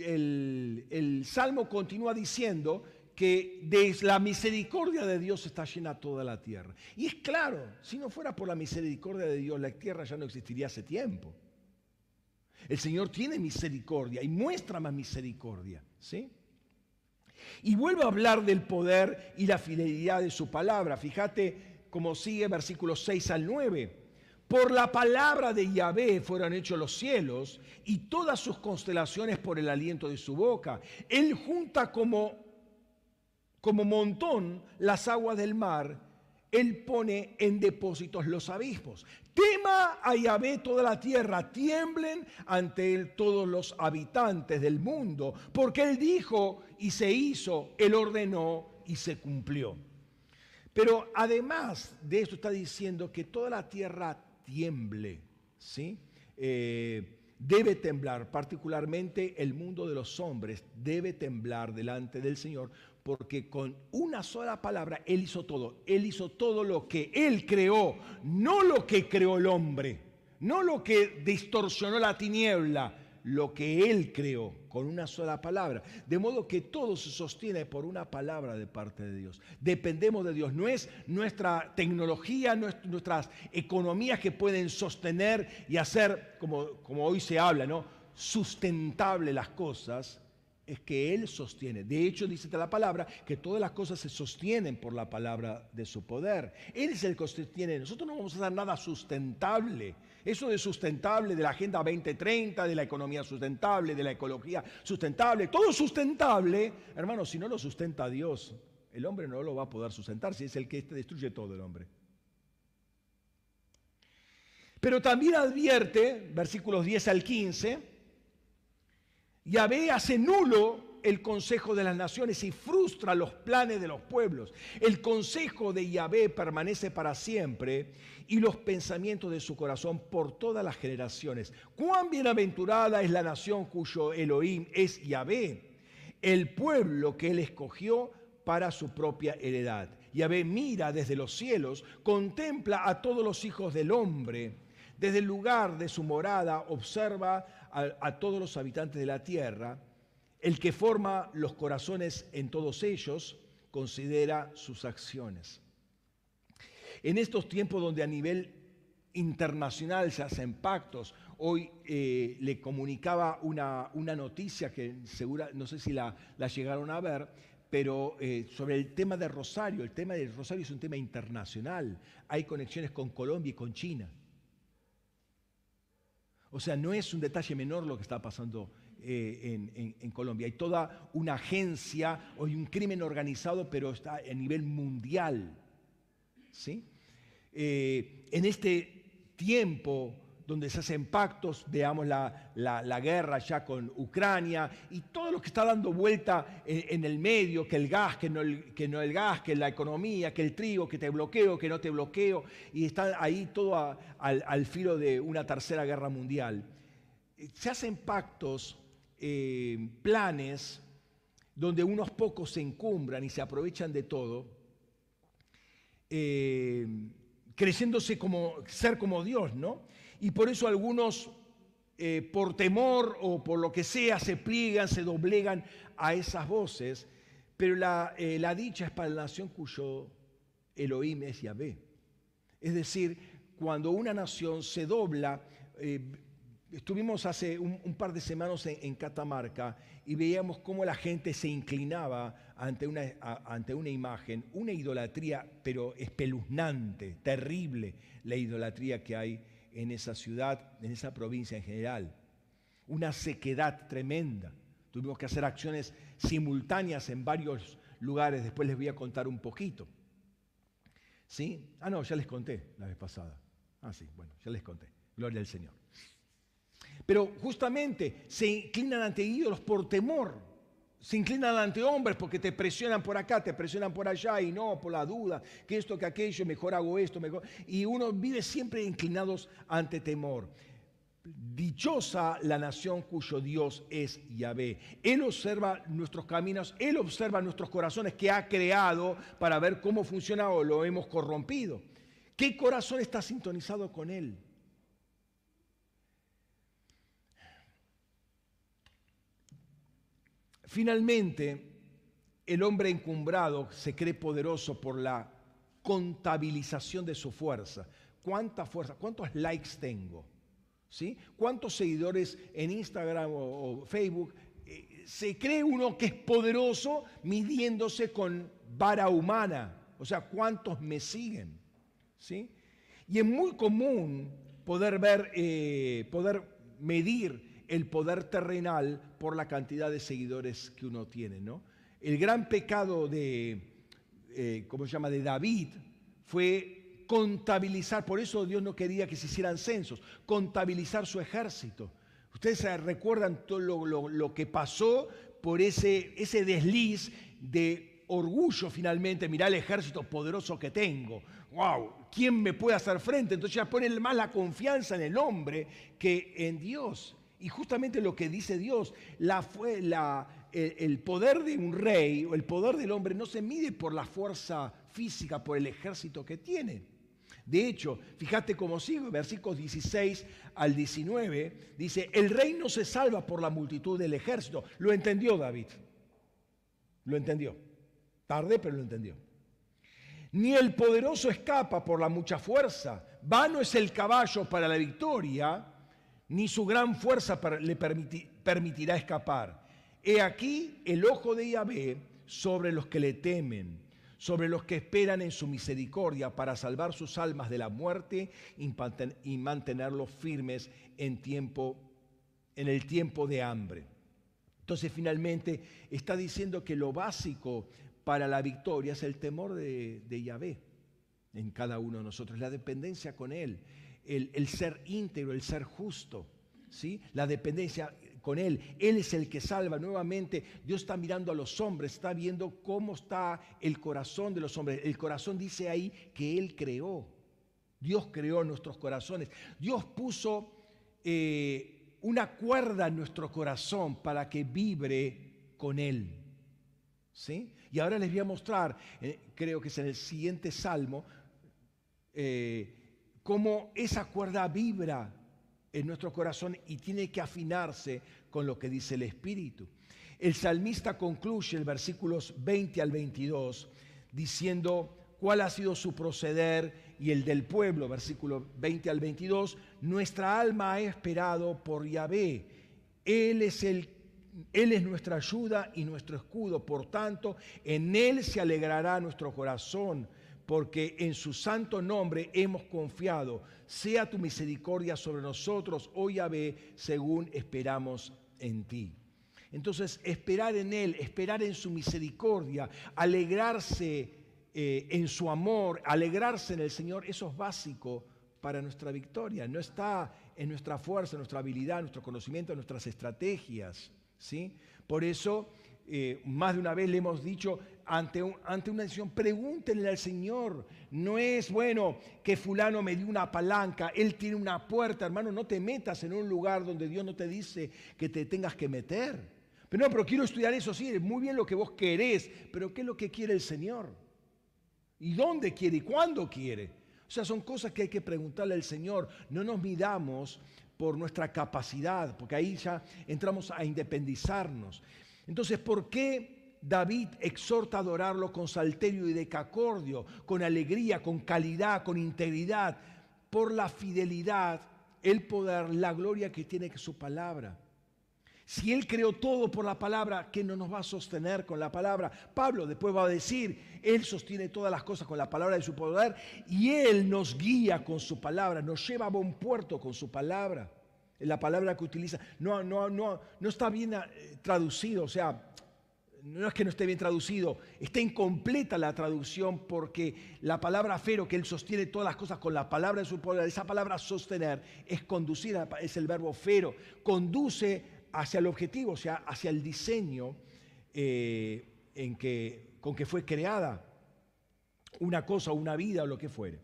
el Salmo continúa diciendo, que de la misericordia de Dios está llena toda la tierra. Y es claro, si no fuera por la misericordia de Dios, la tierra ya no existiría hace tiempo. El Señor tiene misericordia y muestra más misericordia, ¿sí? Y vuelve a hablar del poder y la fidelidad de su palabra. Fíjate cómo sigue versículos 6 al 9. Por la palabra de Yahvé fueron hechos los cielos y todas sus constelaciones por el aliento de su boca. Él junta como como montón las aguas del mar, Él pone en depósitos los abismos. Tema a Yahvé toda la tierra, tiemblen ante Él todos los habitantes del mundo, porque Él dijo y se hizo, Él ordenó y se cumplió. Pero además de esto está diciendo que toda la tierra tiemble, ¿sí? Eh, debe temblar, particularmente el mundo de los hombres debe temblar delante del Señor, porque con una sola palabra Él hizo todo. Él hizo todo lo que Él creó, no lo que creó el hombre, no lo que distorsionó la tiniebla, lo que Él creó con una sola palabra. De modo que todo se sostiene por una palabra de parte de Dios. Dependemos de Dios. No es nuestra tecnología, nuestras economías que pueden sostener y hacer, como, hoy se habla, ¿no? sustentable las cosas, es que Él sostiene. De hecho, dice la palabra que todas las cosas se sostienen por la palabra de su poder. Él es el que sostiene. Nosotros no vamos a hacer nada sustentable. Eso de sustentable, de la Agenda 2030, de la economía sustentable, de la ecología sustentable, todo sustentable, hermano, si no lo sustenta Dios, el hombre no lo va a poder sustentar si es el que este destruye todo el hombre. Pero también advierte, versículos 10 al 15, Yahvé hace nulo el consejo de las naciones y frustra los planes de los pueblos. El consejo de Yahvé permanece para siempre y los pensamientos de su corazón por todas las generaciones. Cuán bienaventurada es la nación cuyo Elohim es Yahvé, el pueblo que él escogió para su propia heredad. Yahvé mira desde los cielos, contempla a todos los hijos del hombre. Desde el lugar de su morada observa a, todos los habitantes de la tierra, el que forma los corazones en todos ellos considera sus acciones. En estos tiempos donde a nivel internacional se hacen pactos, hoy eh, le comunicaba una, una, noticia que segura, no sé si la, llegaron a ver, pero eh, sobre el tema de Rosario, el tema de Rosario es un tema internacional, hay conexiones con Colombia y con China. O sea, no es un detalle menor lo que está pasando eh, en, Colombia. Hay toda una agencia o un crimen organizado, pero está a nivel mundial. ¿sí? Eh, en este tiempo donde se hacen pactos, veamos la, guerra ya con Ucrania y todo lo que está dando vuelta en, el medio, que el gas, que no el, que no el gas, que la economía, que el trigo, que te bloqueo, que no te bloqueo, y está ahí todo al, filo de una tercera guerra mundial. Se hacen pactos, eh, planes, donde unos pocos se encumbran y se aprovechan de todo, eh, creyéndose como ser como Dios, ¿no? Y por eso algunos, eh, por temor o por lo que sea, se pliegan, se doblegan a esas voces. Pero la, eh, dicha es para la nación cuyo Elohim es Yahvé. Es decir, cuando una nación se dobla, estuvimos hace un, par de semanas en, Catamarca y veíamos cómo la gente se inclinaba ante una, ante una imagen, una idolatría, pero espeluznante, terrible, la idolatría que hay en esa ciudad, en esa provincia en general. Una sequedad tremenda. Tuvimos que hacer acciones simultáneas en varios lugares. Después les voy a contar un poquito. ¿Sí? Ah, no, ya les conté la vez pasada. Ah, sí, bueno, ya les conté. Gloria al Señor. Pero justamente se inclinan ante ídolos por temor. se inclinan ante hombres porque te presionan por acá, te presionan por allá y no, por la duda, que esto, que aquello, mejor hago esto, mejor. Y uno vive siempre inclinados ante temor. Dichosa la nación cuyo Dios es Yahvé. Él observa nuestros caminos, Él observa nuestros corazones que ha creado para ver cómo funciona o lo hemos corrompido. ¿Qué corazón está sintonizado con Él? Finalmente, el hombre encumbrado se cree poderoso por la contabilización de su fuerza. ¿Cuánta fuerza? ¿Cuántos likes tengo? ¿Sí? ¿Cuántos seguidores en Instagram o, Facebook? Eh, se cree uno que es poderoso midiéndose con vara humana. O sea, ¿cuántos me siguen? ¿Sí? Y es muy común poder ver, eh, poder medir el poder terrenal por la cantidad de seguidores que uno tiene, ¿no? El gran pecado de, eh, ¿cómo se llama?, de David fue contabilizar, por eso Dios no quería que se hicieran censos, contabilizar su ejército. Ustedes recuerdan todo lo, que pasó por ese, ese desliz de orgullo finalmente, mirá el ejército poderoso que tengo. ¡Wow! ¿Quién me puede hacer frente? Entonces ya ponen más la confianza en el hombre que en Dios. Y justamente lo que dice Dios, la, el, poder de un rey o el poder del hombre no se mide por la fuerza física, por el ejército que tiene. De hecho, fíjate cómo sigue, versículos 16 al 19, dice, el rey no se salva por la multitud del ejército. Lo entendió David. Lo entendió. Tarde, pero lo entendió. Ni el poderoso escapa por la mucha fuerza. Vano es el caballo para la victoria ni su gran fuerza le permitirá escapar. He aquí el ojo de Yahvé sobre los que le temen, sobre los que esperan en su misericordia para salvar sus almas de la muerte y mantenerlos firmes en, tiempo, en el tiempo de hambre. Entonces finalmente está diciendo que lo básico para la victoria es el temor de, de Yahvé en cada uno de nosotros, la dependencia con Él el, ser íntegro, el ser justo, ¿sí? la dependencia con Él. Él es el que salva. Nuevamente, Dios está mirando a los hombres, está viendo cómo está el corazón de los hombres. El corazón dice ahí que Él creó. Dios creó nuestros corazones. Dios puso eh, una cuerda en nuestro corazón para que vibre con Él. ¿Sí? Y ahora les voy a mostrar, eh, creo que es en el siguiente salmo, eh, cómo esa cuerda vibra en nuestro corazón y tiene que afinarse con lo que dice el Espíritu. El salmista concluye el versículos 20 al 22 diciendo cuál ha sido su proceder y el del pueblo, versículo 20 al 22, nuestra alma ha esperado por Yahvé. Él es el él es nuestra ayuda y nuestro escudo, por tanto, en Él se alegrará nuestro corazón porque en su santo nombre hemos confiado. Sea tu misericordia sobre nosotros, oh Yahvé, según esperamos en ti. Entonces, esperar en Él, esperar en su misericordia, alegrarse eh, en su amor, alegrarse en el Señor, eso es básico para nuestra victoria. No está en nuestra fuerza, en nuestra habilidad, en nuestro conocimiento, en nuestras estrategias. ¿sí? Por eso, eh, más de una vez le hemos dicho, ante, ante una decisión, pregúntenle al Señor. No es bueno que fulano me dio una palanca, él tiene una puerta, hermano, no te metas en un lugar donde Dios no te dice que te tengas que meter. Pero no, pero quiero estudiar eso, sí, es muy bien lo que vos querés, pero ¿qué es lo que quiere el Señor? ¿Y dónde quiere y cuándo quiere? O sea, son cosas que hay que preguntarle al Señor. No nos midamos por nuestra capacidad, porque ahí ya entramos a independizarnos. Entonces, ¿por qué David exhorta a adorarlo con salterio y decacordio, con alegría, con calidad, con integridad, por la fidelidad, el poder, la gloria que tiene su palabra. Si Él creó todo por la palabra, ¿qué no nos va a sostener con la palabra? Pablo después va a decir, Él sostiene todas las cosas con la palabra de su poder y Él nos guía con su palabra, nos lleva a buen puerto con su palabra. La palabra que utiliza no, no, no, no está bien eh, traducido, o sea, no es que no esté bien traducido, está incompleta la traducción porque la palabra fero, que él sostiene todas las cosas con la palabra de su poder, esa palabra sostener es conducir, es el verbo fero, conduce hacia el objetivo, o sea, hacia el diseño eh, en que, con que fue creada una cosa, una vida o lo que fuere.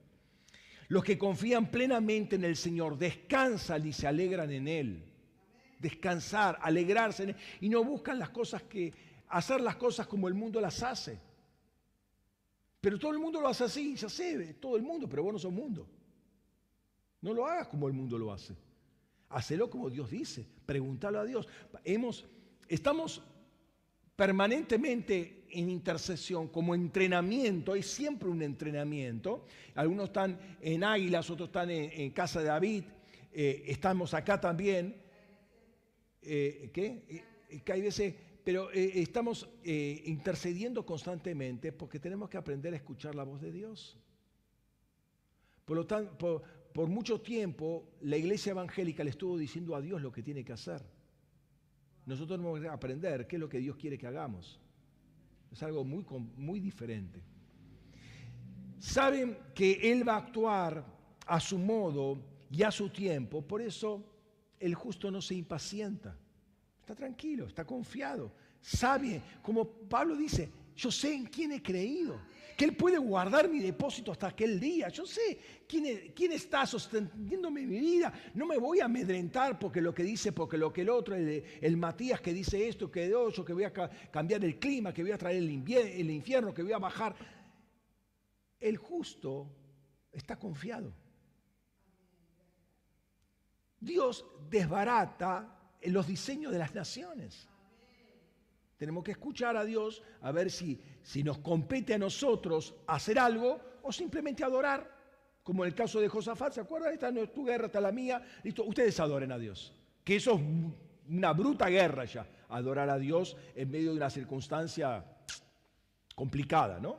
Los que confían plenamente en el Señor descansan y se alegran en Él. Descansar, alegrarse en Él. Y no buscan las cosas que, hacer las cosas como el mundo las hace. Pero todo el mundo lo hace así, ya sé, todo el mundo, pero vos no sos mundo. No lo hagas como el mundo lo hace. Hacelo como Dios dice. Pregúntalo a Dios. Hemos, estamos permanentemente en intercesión, como entrenamiento, hay siempre un entrenamiento. Algunos están en Águilas, otros están en, Casa de David, eh, estamos acá también. Eh, ¿Qué? Eh, que hay veces, pero estamos intercediendo constantemente porque tenemos que aprender a escuchar la voz de Dios. Por lo tanto, por mucho tiempo la iglesia evangélica le estuvo diciendo a Dios lo que tiene que hacer. Nosotros tenemos que aprender qué es lo que Dios quiere que hagamos. Es algo muy, muy diferente. Saben que Él va a actuar a su modo y a su tiempo, por eso el justo no se impacienta. Está tranquilo, está confiado. Sabe, como Pablo dice, yo sé en quién he creído que Él puede guardar mi depósito hasta aquel día. Yo sé quién, quién está sosteniéndome mi vida. No me voy a amedrentar porque lo que dice, porque lo que el otro, el, Matías que dice esto, que de que voy a cambiar el clima, que voy a traer el, el infierno, que voy a bajar. El justo está confiado. Dios desbarata los diseños de las naciones. Tenemos que escuchar a Dios a ver si, si nos compete a nosotros hacer algo o simplemente adorar, como en el caso de Josafat, ¿se acuerdan? Esta no es tu guerra, esta es la mía. Listo, ustedes adoren a Dios. Que eso es una bruta guerra ya, adorar a Dios en medio de una circunstancia complicada, ¿no?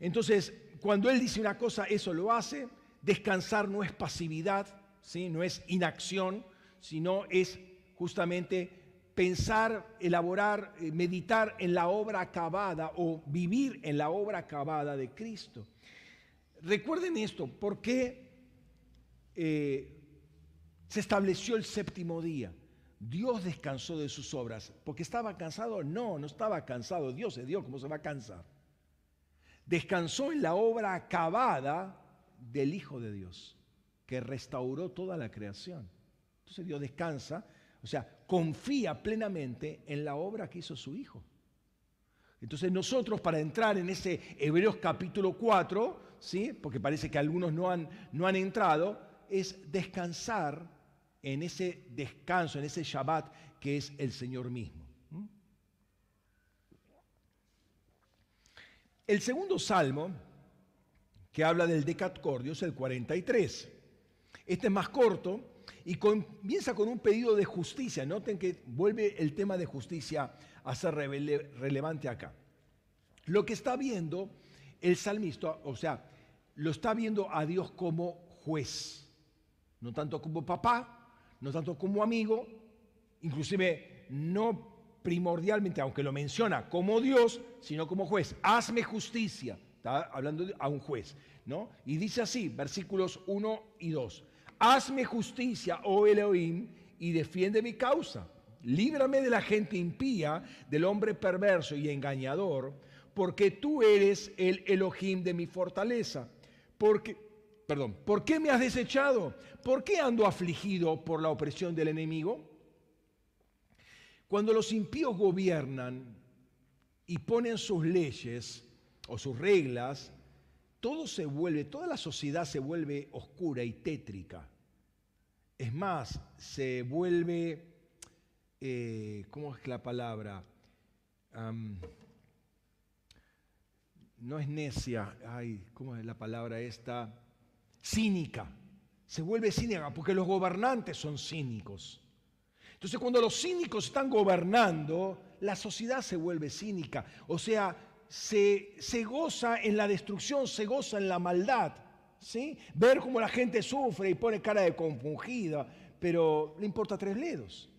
Entonces, cuando Él dice una cosa, eso lo hace. Descansar no es pasividad, ¿sí? no es inacción, sino es justamente pensar, elaborar, eh, meditar en la obra acabada o vivir en la obra acabada de Cristo. Recuerden esto, ¿por qué eh, se estableció el séptimo día? Dios descansó de sus obras. ¿Porque estaba cansado? No, no estaba cansado. Dios es Dios, ¿cómo se va a cansar? Descansó en la obra acabada del Hijo de Dios, que restauró toda la creación. Entonces Dios descansa o sea, confía plenamente en la obra que hizo su Hijo. Entonces nosotros para entrar en ese Hebreos capítulo 4, ¿sí? porque parece que algunos no han, no han entrado, es descansar en ese descanso, en ese Shabbat que es el Señor mismo. El segundo salmo que habla del decatcordio es el 43. Este es más corto, y comienza con un pedido de justicia. Noten que vuelve el tema de justicia a ser relevante acá. Lo que está viendo el salmista, o sea, lo está viendo a Dios como juez, no tanto como papá, no tanto como amigo, inclusive no primordialmente, aunque lo menciona como Dios, sino como juez. Hazme justicia. Está hablando a un juez, ¿no? Y dice así, versículos 1 y 2 hazme justicia, oh Elohim, y defiende mi causa. Líbrame de la gente impía, del hombre perverso y engañador, porque tú eres el Elohim de mi fortaleza. Porque, perdón, ¿por qué me has desechado? ¿Por qué ando afligido por la opresión del enemigo? Cuando los impíos gobiernan y ponen sus leyes o sus reglas, todo se vuelve, toda la sociedad se vuelve oscura y tétrica. Es más, se vuelve, eh, ¿cómo es la palabra? no es necia, ay, ¿cómo es la palabra esta? Cínica. Se vuelve cínica porque los gobernantes son cínicos. Entonces cuando los cínicos están gobernando, la sociedad se vuelve cínica. O sea, se, goza en la destrucción, se goza en la maldad. ¿sí? Ver cómo la gente sufre y pone cara de compungida, pero le importa tres ledos.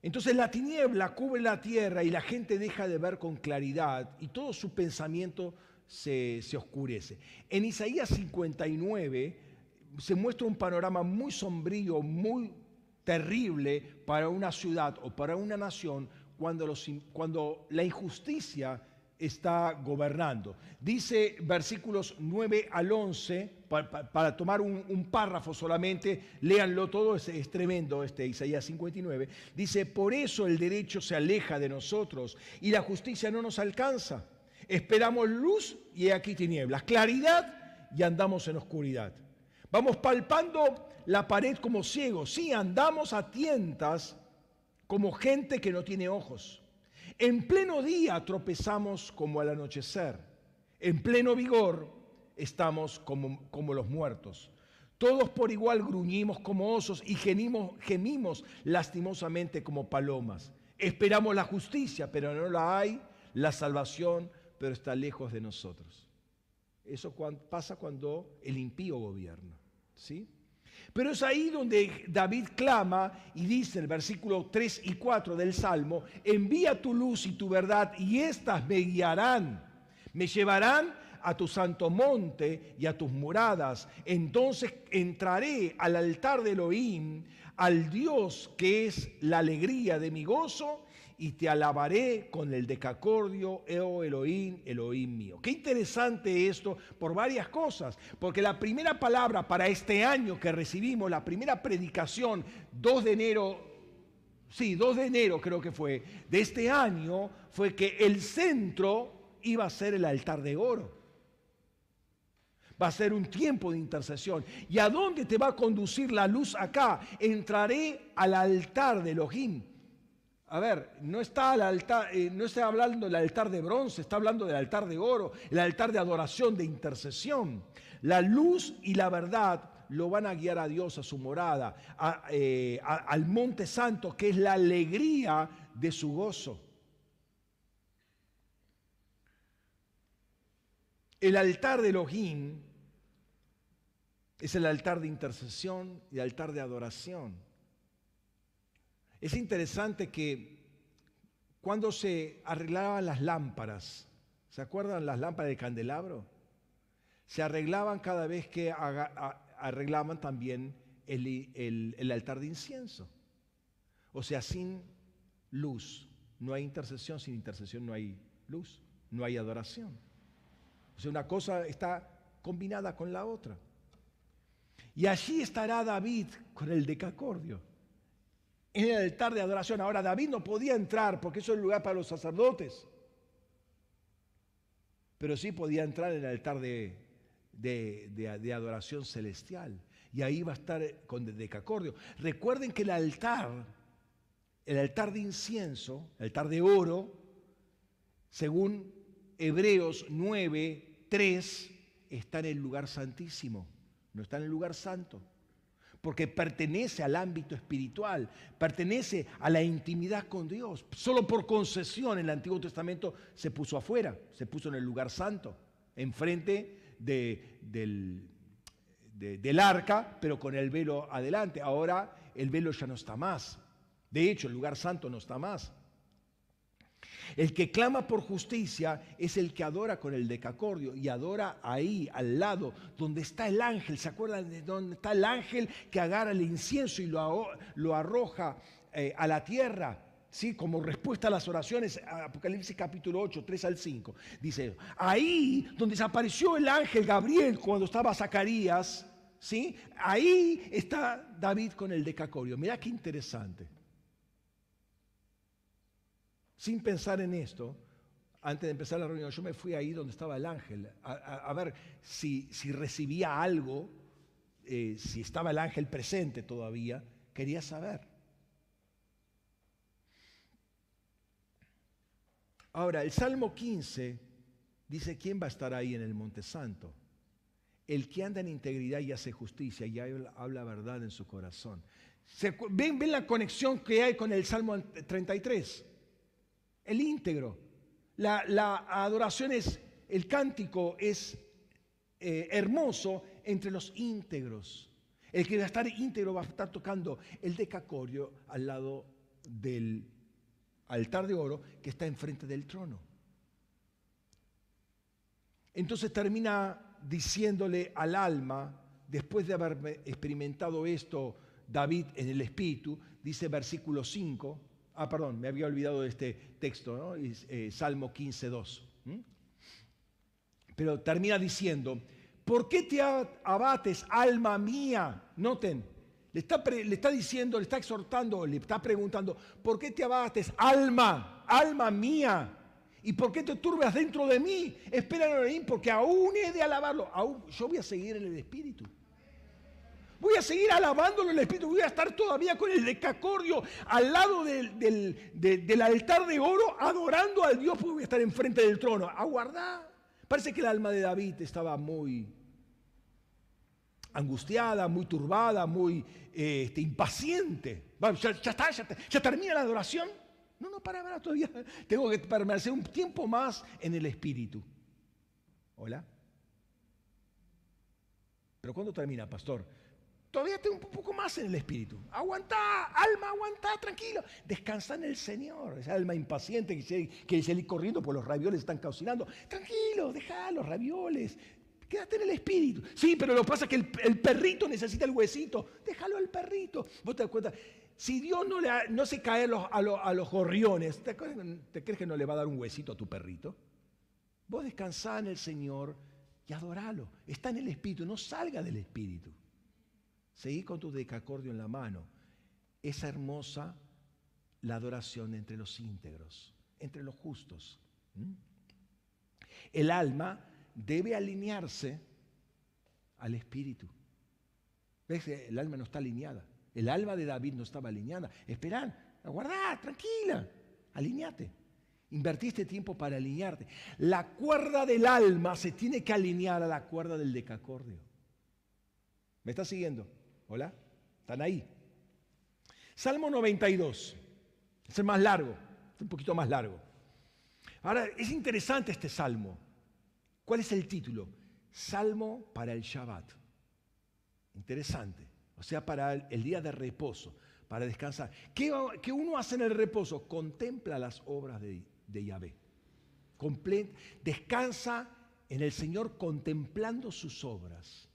Entonces la tiniebla cubre la tierra y la gente deja de ver con claridad y todo su pensamiento se, se oscurece. En Isaías 59 se muestra un panorama muy sombrío, muy terrible para una ciudad o para una nación cuando, la injusticia está gobernando. Dice versículos 9 al 11, para, tomar un, párrafo solamente, léanlo todo, es, es, tremendo este Isaías 59. Dice, por eso el derecho se aleja de nosotros y la justicia no nos alcanza. Esperamos luz y aquí tinieblas, claridad y andamos en oscuridad. Vamos palpando la pared como ciegos, sí, andamos a tientas como gente que no tiene ojos. En pleno día tropezamos como al anochecer. En pleno vigor estamos como, como los muertos. Todos por igual gruñimos como osos y gemimos, gemimos lastimosamente como palomas. Esperamos la justicia, pero no la hay, la salvación, pero está lejos de nosotros. Eso pasa cuando el impío gobierna. ¿sí? Pero es ahí donde David clama y dice el versículo 3 y 4 del Salmo, envía tu luz y tu verdad y éstas me guiarán, me llevarán a tu santo monte y a tus moradas. Entonces entraré al altar de Elohim, al Dios que es la alegría de mi gozo y te alabaré con el decacordio, oh Elohim, Elohim mío. Qué interesante esto por varias cosas, porque la primera palabra para este año que recibimos, la primera predicación, 2 de enero, sí, 2 de enero creo que fue, de este año, fue que el centro iba a ser el altar de oro. Va a ser un tiempo de intercesión. ¿Y a dónde te va a conducir la luz acá? Entraré al altar de Elohim a ver, no está, altar, eh, no está hablando del altar de bronce, está hablando del altar de oro, el altar de adoración, de intercesión. La luz y la verdad lo van a guiar a Dios, a su morada, eh, al monte santo, que es la alegría de su gozo. El altar de Elohim es el altar de intercesión y el altar de adoración. Es interesante que cuando se arreglaban las lámparas, ¿se acuerdan las lámparas de candelabro? Se arreglaban cada vez que arreglaban también el, altar de incienso. O sea, sin luz no hay intercesión, sin intercesión no hay luz, no hay adoración. O sea, una cosa está combinada con la otra. Y allí estará David con el decacordio en el altar de adoración. Ahora David no podía entrar porque eso es el lugar para los sacerdotes. Pero sí podía entrar en el altar de, de, adoración celestial. Y ahí va a estar con decacordio. Recuerden que el altar, el altar de incienso, el altar de oro, según Hebreos 9, 3, está en el lugar santísimo, no está en el lugar santo porque pertenece al ámbito espiritual, pertenece a la intimidad con Dios. Solo por concesión en el Antiguo Testamento se puso afuera, se puso en el lugar santo, enfrente de, del, del arca, pero con el velo adelante. Ahora el velo ya no está más. De hecho, el lugar santo no está más. El que clama por justicia es el que adora con el decacordio y adora ahí, al lado, donde está el ángel. ¿Se acuerdan de dónde está el ángel que agarra el incienso y lo, lo arroja eh, a la tierra? ¿Sí? como respuesta a las oraciones, Apocalipsis capítulo 8, 3 al 5. Dice, ahí donde desapareció el ángel Gabriel cuando estaba Zacarías, ¿sí? ahí está David con el decacordio. Mira qué interesante sin pensar en esto, antes de empezar la reunión, yo me fui ahí donde estaba el ángel, a, ver si, si, recibía algo, eh, si estaba el ángel presente todavía, quería saber. Ahora, el Salmo 15 dice, ¿quién va a estar ahí en el Monte Santo? El que anda en integridad y hace justicia y habla verdad en su corazón. ¿Ven, ¿Ven la conexión que hay con el Salmo 33? El íntegro. La, adoración es, el cántico es eh, hermoso entre los íntegros. El que va a estar íntegro va a estar tocando el decacorio al lado del altar de oro que está enfrente del trono. Entonces termina diciéndole al alma, después de haber experimentado esto David en el Espíritu, dice versículo 5, ah, perdón, me había olvidado de este texto, ¿no? Eh, Salmo 15, 2. Pero termina diciendo, ¿por qué te abates, alma mía? Noten, le está, le está, diciendo, le está exhortando, le está preguntando, ¿por qué te abates, alma, alma mía? ¿Y por qué te turbas dentro de mí? Espera porque aún he de alabarlo. Aún, yo voy a seguir en el Espíritu. Voy a seguir alabándolo en el Espíritu. Voy a estar todavía con el decacordio al lado del, altar de oro, adorando al Dios, porque voy a estar enfrente del trono. Aguardá. Parece que el alma de David estaba muy angustiada, muy turbada, muy este, impaciente. Ya, está, ya termina la adoración. No, no, para, para, todavía tengo que permanecer un tiempo más en el Espíritu. ¿Hola? ¿Pero cuándo termina, pastor? Todavía tengo un poco más en el Espíritu. Aguanta, alma, aguanta, tranquilo. Descansa en el Señor. Esa alma impaciente que quiere salir corriendo por los ravioles están cocinando. Tranquilo, deja los ravioles. Quédate en el espíritu. Sí, pero lo que pasa es que el, perrito necesita el huesito. Déjalo al perrito. Vos te das cuenta, si Dios no, le no se cae a los, a los gorriones, ¿te, crees que no le va a dar un huesito a tu perrito? Vos descansá en el Señor y adoralo. Está en el Espíritu, no salga del Espíritu. Seguí con tu decacordio en la mano. Esa hermosa la adoración entre los íntegros, entre los justos. El alma debe alinearse al Espíritu. ¿Ves? El alma no está alineada. El alma de David no estaba alineada. Esperan, aguardá, tranquila, alineate. Invertiste tiempo para alinearte. La cuerda del alma se tiene que alinear a la cuerda del decacordio. ¿Me estás siguiendo? ¿Hola? ¿Están ahí? Salmo 92. Es el más largo, es un poquito más largo. Ahora, es interesante este salmo. ¿Cuál es el título? Salmo para el Shabbat. Interesante o sea, para el día de reposo, para descansar. ¿Qué, uno hace en el reposo? Contempla las obras de, de Yahvé. descansa en el Señor contemplando sus obras.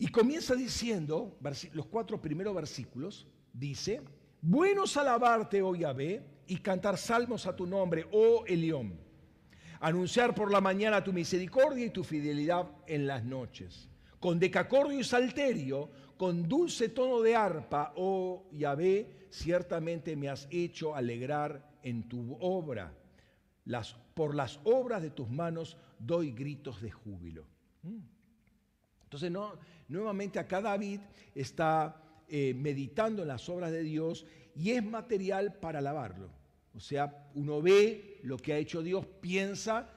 Y comienza diciendo, los cuatro primeros versículos, dice, buenos alabarte, oh Yahvé, y cantar salmos a tu nombre, oh Elión. Anunciar por la mañana tu misericordia y tu fidelidad en las noches con decacordio y salterio, con dulce tono de arpa, oh Yahvé, ciertamente me has hecho alegrar en tu obra. Las, por las obras de tus manos doy gritos de júbilo. Entonces, no, nuevamente acá David está eh, meditando en las obras de Dios y es material para alabarlo. O sea, uno ve lo que ha hecho Dios, piensa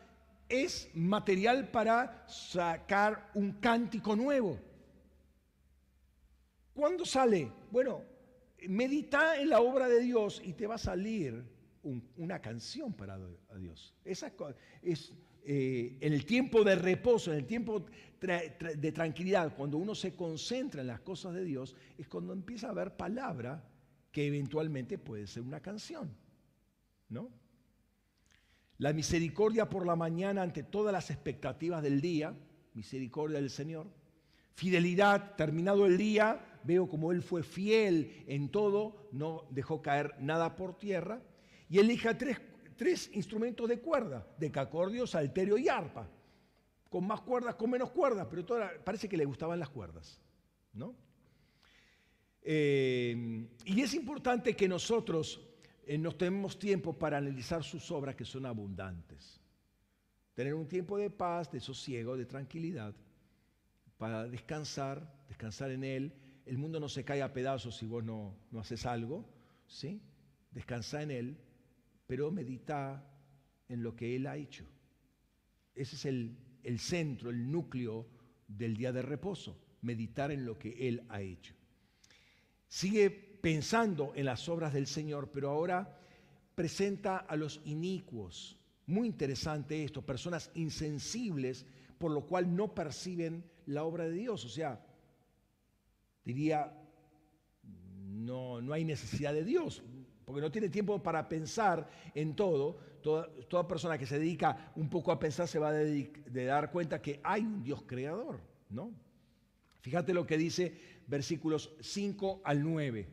es material para sacar un cántico nuevo. ¿Cuándo sale? Bueno, medita en la obra de Dios y te va a salir una canción para Dios. Esa es eh, en el tiempo de reposo, en el tiempo de tranquilidad, cuando uno se concentra en las cosas de Dios, es cuando empieza a haber palabra que eventualmente puede ser una canción. ¿No? La misericordia por la mañana ante todas las expectativas del día, misericordia del Señor. Fidelidad, terminado el día, veo como Él fue fiel en todo, no dejó caer nada por tierra. Y elija tres, tres instrumentos de cuerda, decacordio, salterio y arpa. Con más cuerdas, con menos cuerdas, pero parece que le gustaban las cuerdas. ¿no? Eh, y es importante que nosotros eh, nos tenemos tiempo para analizar sus obras que son abundantes. Tener un tiempo de paz, de sosiego, de tranquilidad, para descansar, descansar en Él. El mundo no se cae a pedazos si vos no, no haces algo, ¿sí? Descansa en Él, pero medita en lo que Él ha hecho. Ese es el, centro, el núcleo del día de reposo, meditar en lo que Él ha hecho. Sigue pensando en las obras del Señor, pero ahora presenta a los inicuos. Muy interesante esto, personas insensibles, por lo cual no perciben la obra de Dios. O sea, diría, no, no hay necesidad de Dios, porque no tiene tiempo para pensar en todo. Toda, persona que se dedica un poco a pensar se va a de dar cuenta que hay un Dios creador, ¿no? Fíjate lo que dice versículos 5 al 9.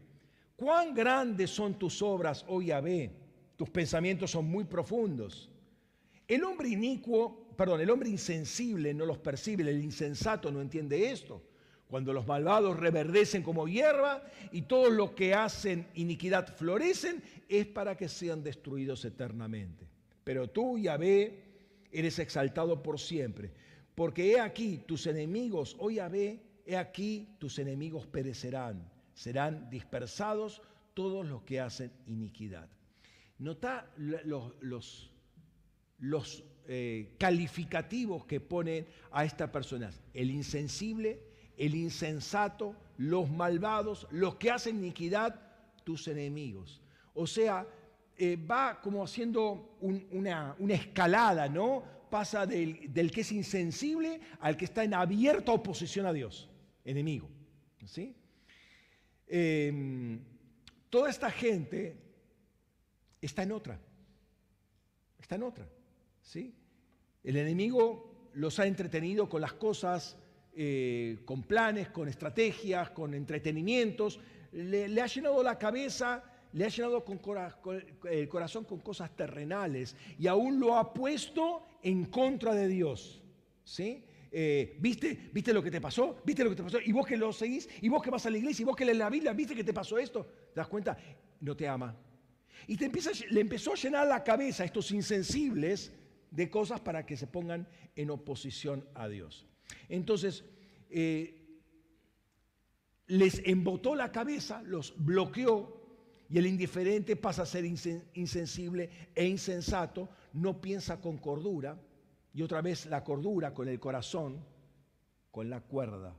Cuán grandes son tus obras, oh Yahvé, tus pensamientos son muy profundos. El hombre inicuo, perdón, el hombre insensible no los percibe, el insensato no entiende esto. Cuando los malvados reverdecen como hierba y todos los que hacen iniquidad florecen, es para que sean destruidos eternamente. Pero tú, Yahvé, eres exaltado por siempre. Porque he aquí tus enemigos, oh Yahvé, he aquí tus enemigos perecerán, serán dispersados todos los que hacen iniquidad. Nota los, los, los eh, calificativos que ponen a estas personas. El insensible, el insensato, los malvados, los que hacen iniquidad, tus enemigos. O sea, eh, va como haciendo una, escalada, ¿no? Pasa del, que es insensible al que está en abierta oposición a Dios, enemigo. ¿sí? Em, toda esta gente está en otra. Está en otra. ¿sí? El enemigo los ha entretenido con las cosas eh, con planes, con estrategias, con entretenimientos, le, ha llenado la cabeza, le ha llenado con el corazón con cosas terrenales y aún lo ha puesto en contra de Dios. ¿sí? Eh, ¿viste, ¿Viste lo que te pasó? ¿Viste lo que te pasó? Y vos que lo seguís, y vos que vas a la iglesia, y vos que lees la Biblia, ¿viste que te pasó esto? ¿Te das cuenta? No te ama. Y te empieza, le empezó a llenar la cabeza a estos insensibles de cosas para que se pongan en oposición a Dios. Entonces, eh, les embotó la cabeza, los bloqueó y el indiferente pasa a ser insensible e insensato, no piensa con cordura y otra vez la cordura con el corazón, con la cuerda.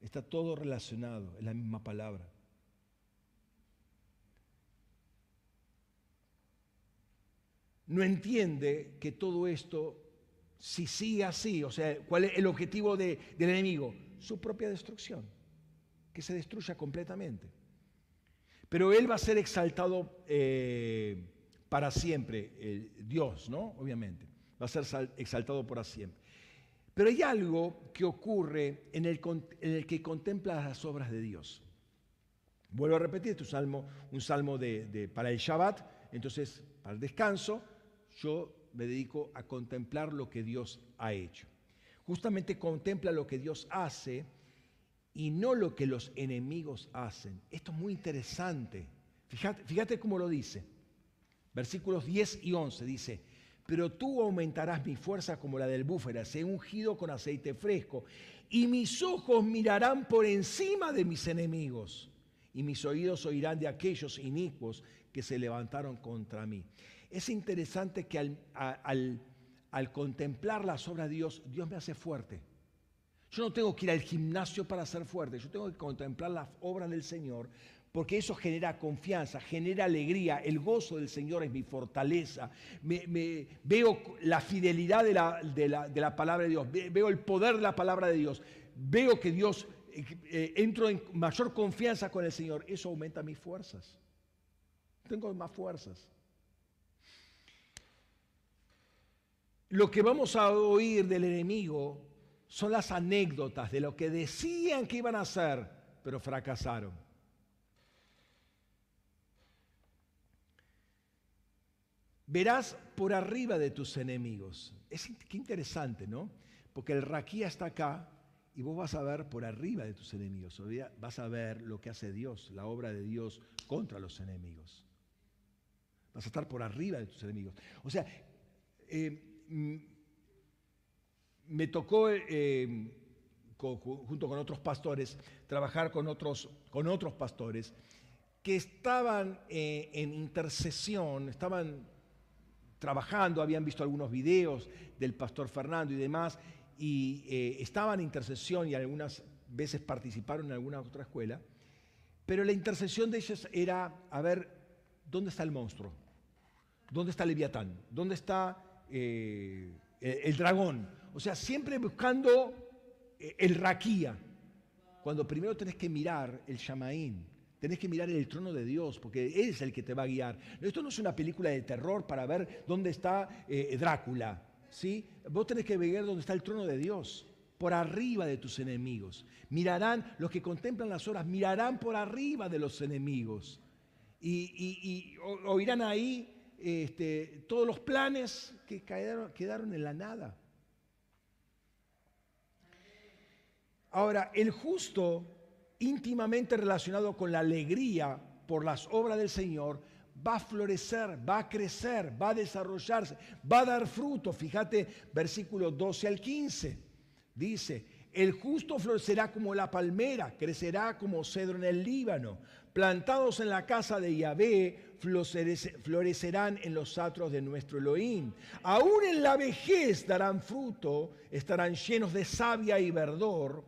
Está todo relacionado, es la misma palabra. No entiende que todo esto si sigue así, o sea, ¿cuál es el objetivo del enemigo? Su propia destrucción, que se destruya completamente. Pero él va a ser exaltado eh, para siempre, Dios, ¿no? Obviamente, va a ser exaltado para siempre. Pero hay algo que ocurre en el, que contempla las obras de Dios. Vuelvo a repetir, este es un salmo, un salmo de, para el Shabbat, entonces para el descanso, yo me dedico a contemplar lo que Dios ha hecho. Justamente contempla lo que Dios hace y no lo que los enemigos hacen. Esto es muy interesante. Fíjate, cómo lo dice. Versículos 10 y 11 dice, pero tú aumentarás mi fuerza como la del búfero, he ungido con aceite fresco, y mis ojos mirarán por encima de mis enemigos, y mis oídos oirán de aquellos inicuos que se levantaron contra mí. Es interesante que al, contemplar las obras de Dios, Dios me hace fuerte. Yo no tengo que ir al gimnasio para ser fuerte, yo tengo que contemplar las obras del Señor porque eso genera confianza, genera alegría. El gozo del Señor es mi fortaleza. Veo la fidelidad de la, palabra de Dios, veo el poder de la palabra de Dios, veo que Dios, eh, eh, entro en mayor confianza con el Señor. Eso aumenta mis fuerzas. Tengo más fuerzas. Lo que vamos a oír del enemigo son las anécdotas de lo que decían que iban a hacer, pero fracasaron. Verás por arriba de tus enemigos. Es qué interesante, ¿no? Porque el raquía está acá y vos vas a ver por arriba de tus enemigos. Vas a ver lo que hace Dios, la obra de Dios contra los enemigos. Vas a estar por arriba de tus enemigos. O sea, eh, me tocó, eh, junto con otros pastores, trabajar con otros, con otros pastores que estaban eh, en intercesión, estaban trabajando, habían visto algunos videos del pastor Fernando y demás, y eh, estaban en intercesión y algunas veces participaron en alguna otra escuela, pero la intercesión de ellos era, a ver, ¿dónde está el monstruo? ¿Dónde está Leviatán? ¿Dónde está eh, el dragón. O sea, siempre buscando eh, el raquía. Cuando primero tenés que mirar el Shamaín, tenés que mirar el trono de Dios, porque Él es el que te va a guiar. Esto no es una película de terror para ver dónde está eh, Drácula. ¿sí? Vos tenés que ver dónde está el trono de Dios. por arriba de tus enemigos. Mirarán, los que contemplan las horas, mirarán por arriba de los enemigos. Y, oirán ahí este, todos los planes que quedaron en la nada. Ahora, el justo, íntimamente relacionado con la alegría por las obras del Señor, va a florecer, va a crecer, va a desarrollarse, va a dar fruto. Fíjate, versículos 12 al 15. Dice, el justo florecerá como la palmera, crecerá como cedro en el Líbano. Plantados en la casa de Yahvé, florecerán en los atros de nuestro Elohim. Aún en la vejez darán fruto, estarán llenos de savia y verdor,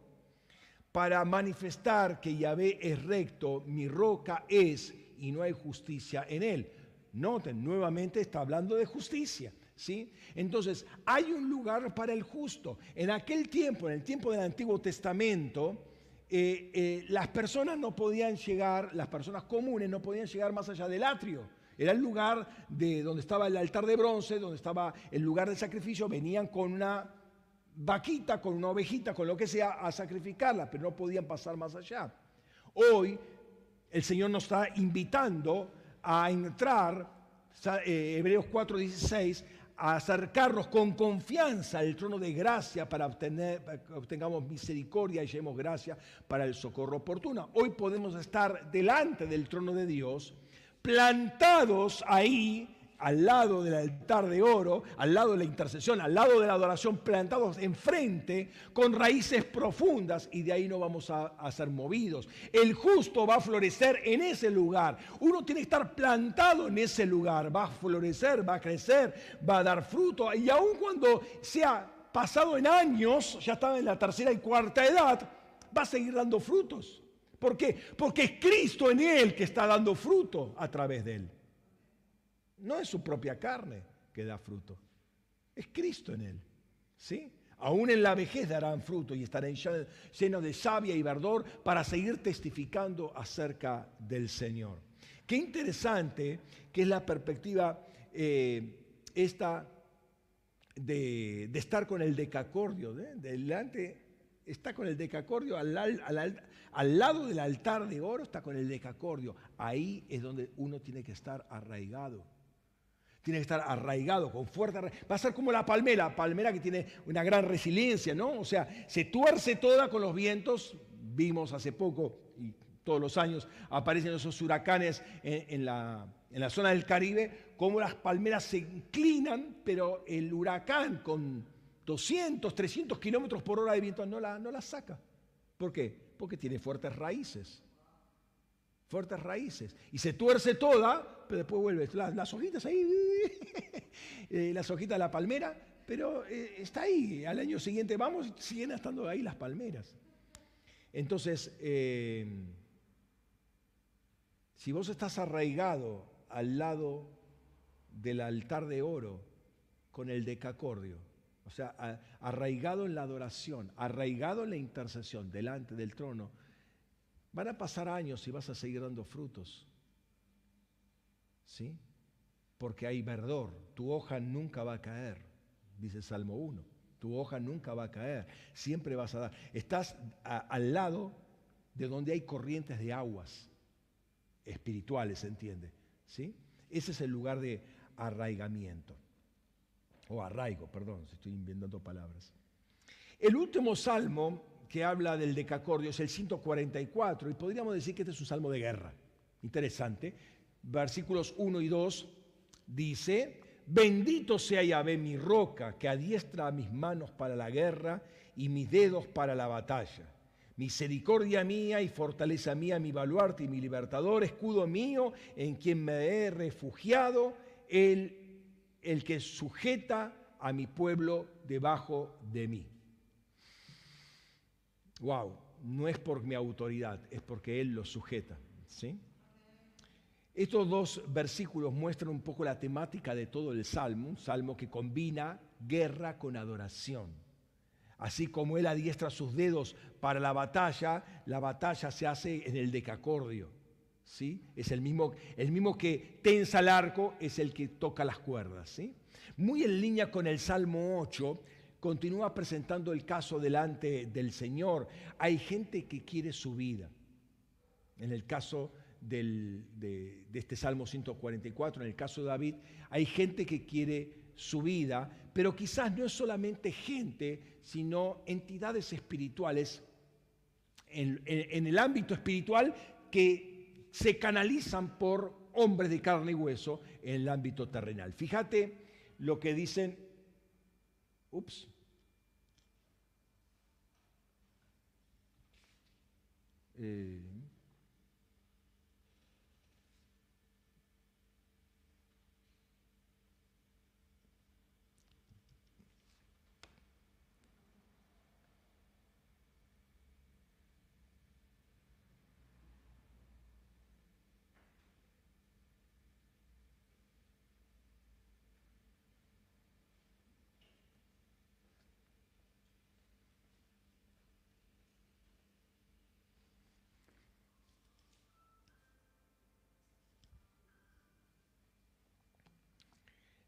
para manifestar que Yahvé es recto, mi roca es y no hay justicia en él. Noten, nuevamente está hablando de justicia. ¿Sí? Entonces, hay un lugar para el justo. En aquel tiempo, en el tiempo del Antiguo Testamento, eh, eh, las personas no podían llegar, las personas comunes no podían llegar más allá del atrio. Era el lugar de donde estaba el altar de bronce, donde estaba el lugar de sacrificio. Venían con una vaquita, con una ovejita, con lo que sea, a sacrificarla, pero no podían pasar más allá. Hoy el Señor nos está invitando a entrar, eh, Hebreos 4:16, a acercarnos con confianza al trono de gracia para, obtener, que obtengamos misericordia y llevemos gracia para el socorro oportuno. Hoy podemos estar delante del trono de Dios, plantados ahí al lado del altar de oro, al lado de la intercesión, al lado de la adoración, plantados enfrente con raíces profundas y de ahí no vamos a, ser movidos. El justo va a florecer en ese lugar. Uno tiene que estar plantado en ese lugar, va a florecer, va a crecer, va a dar fruto y aun cuando sea pasado en años, ya está en la tercera y cuarta edad, va a seguir dando frutos. ¿Por qué? Porque es Cristo en él que está dando fruto a través de él. No es su propia carne que da fruto, es Cristo en él. ¿Sí? Aún en la vejez darán fruto y estarán llenos de savia y verdor para seguir testificando acerca del Señor. Qué interesante que es la perspectiva eh, esta de, estar con el decacordio. Delante está con el decacordio al, lado del altar de oro, está con el decacordio. Ahí es donde uno tiene que estar arraigado tiene que estar arraigado, con fuerza. Va a ser como la palmera, palmera que tiene una gran resiliencia, ¿no? O sea, se tuerce toda con los vientos. Vimos hace poco, y todos los años aparecen esos huracanes en, la, zona del Caribe, como las palmeras se inclinan, pero el huracán con 200, 300 kilómetros por hora de viento no la, no la saca. ¿Por qué? Porque tiene fuertes raíces fuertes raíces. Y se tuerce toda, pero después vuelve. Las, hojitas ahí, eh, las hojitas de la palmera, pero eh, está ahí. Al año siguiente vamos, siguen estando ahí las palmeras. Entonces, eh, si vos estás arraigado al lado del altar de oro con el decacordio, o sea, arraigado en la adoración, arraigado en la intercesión delante del trono, Van a pasar años y vas a seguir dando frutos. ¿Sí? Porque hay verdor. Tu hoja nunca va a caer, dice Salmo 1. Tu hoja nunca va a caer. Siempre vas a dar. Estás al lado de donde hay corrientes de aguas espirituales, ¿se entiende? ¿Sí? Ese es el lugar de arraigamiento. O arraigo, perdón, si estoy inventando palabras. El último salmo que habla del decacordio es el 144 y podríamos decir que este es un salmo de guerra. Interesante. Versículos 1 y 2 dice, bendito sea Yahvé mi roca, que adiestra mis manos para la guerra y mis dedos para la batalla. Misericordia mía y fortaleza mía, mi baluarte y mi libertador, escudo mío, en quien me he refugiado, el, el que sujeta a mi pueblo debajo de mí wow, no es por mi autoridad, es porque Él lo sujeta. ¿sí? Estos dos versículos muestran un poco la temática de todo el Salmo, un salmo que combina guerra con adoración. Así como Él adiestra sus dedos para la batalla, la batalla se hace en el decacordio. ¿sí? Es el mismo, el mismo que tensa el arco, es el que toca las cuerdas. ¿sí? Muy en línea con el Salmo 8, continúa presentando el caso delante del Señor. Hay gente que quiere su vida. En el caso de, de, este Salmo 144, en el caso de David, hay gente que quiere su vida, pero quizás no es solamente gente, sino entidades espirituales en, el ámbito espiritual que se canalizan por hombres de carne y hueso en el ámbito terrenal. Fíjate lo que dicen, ups, eh,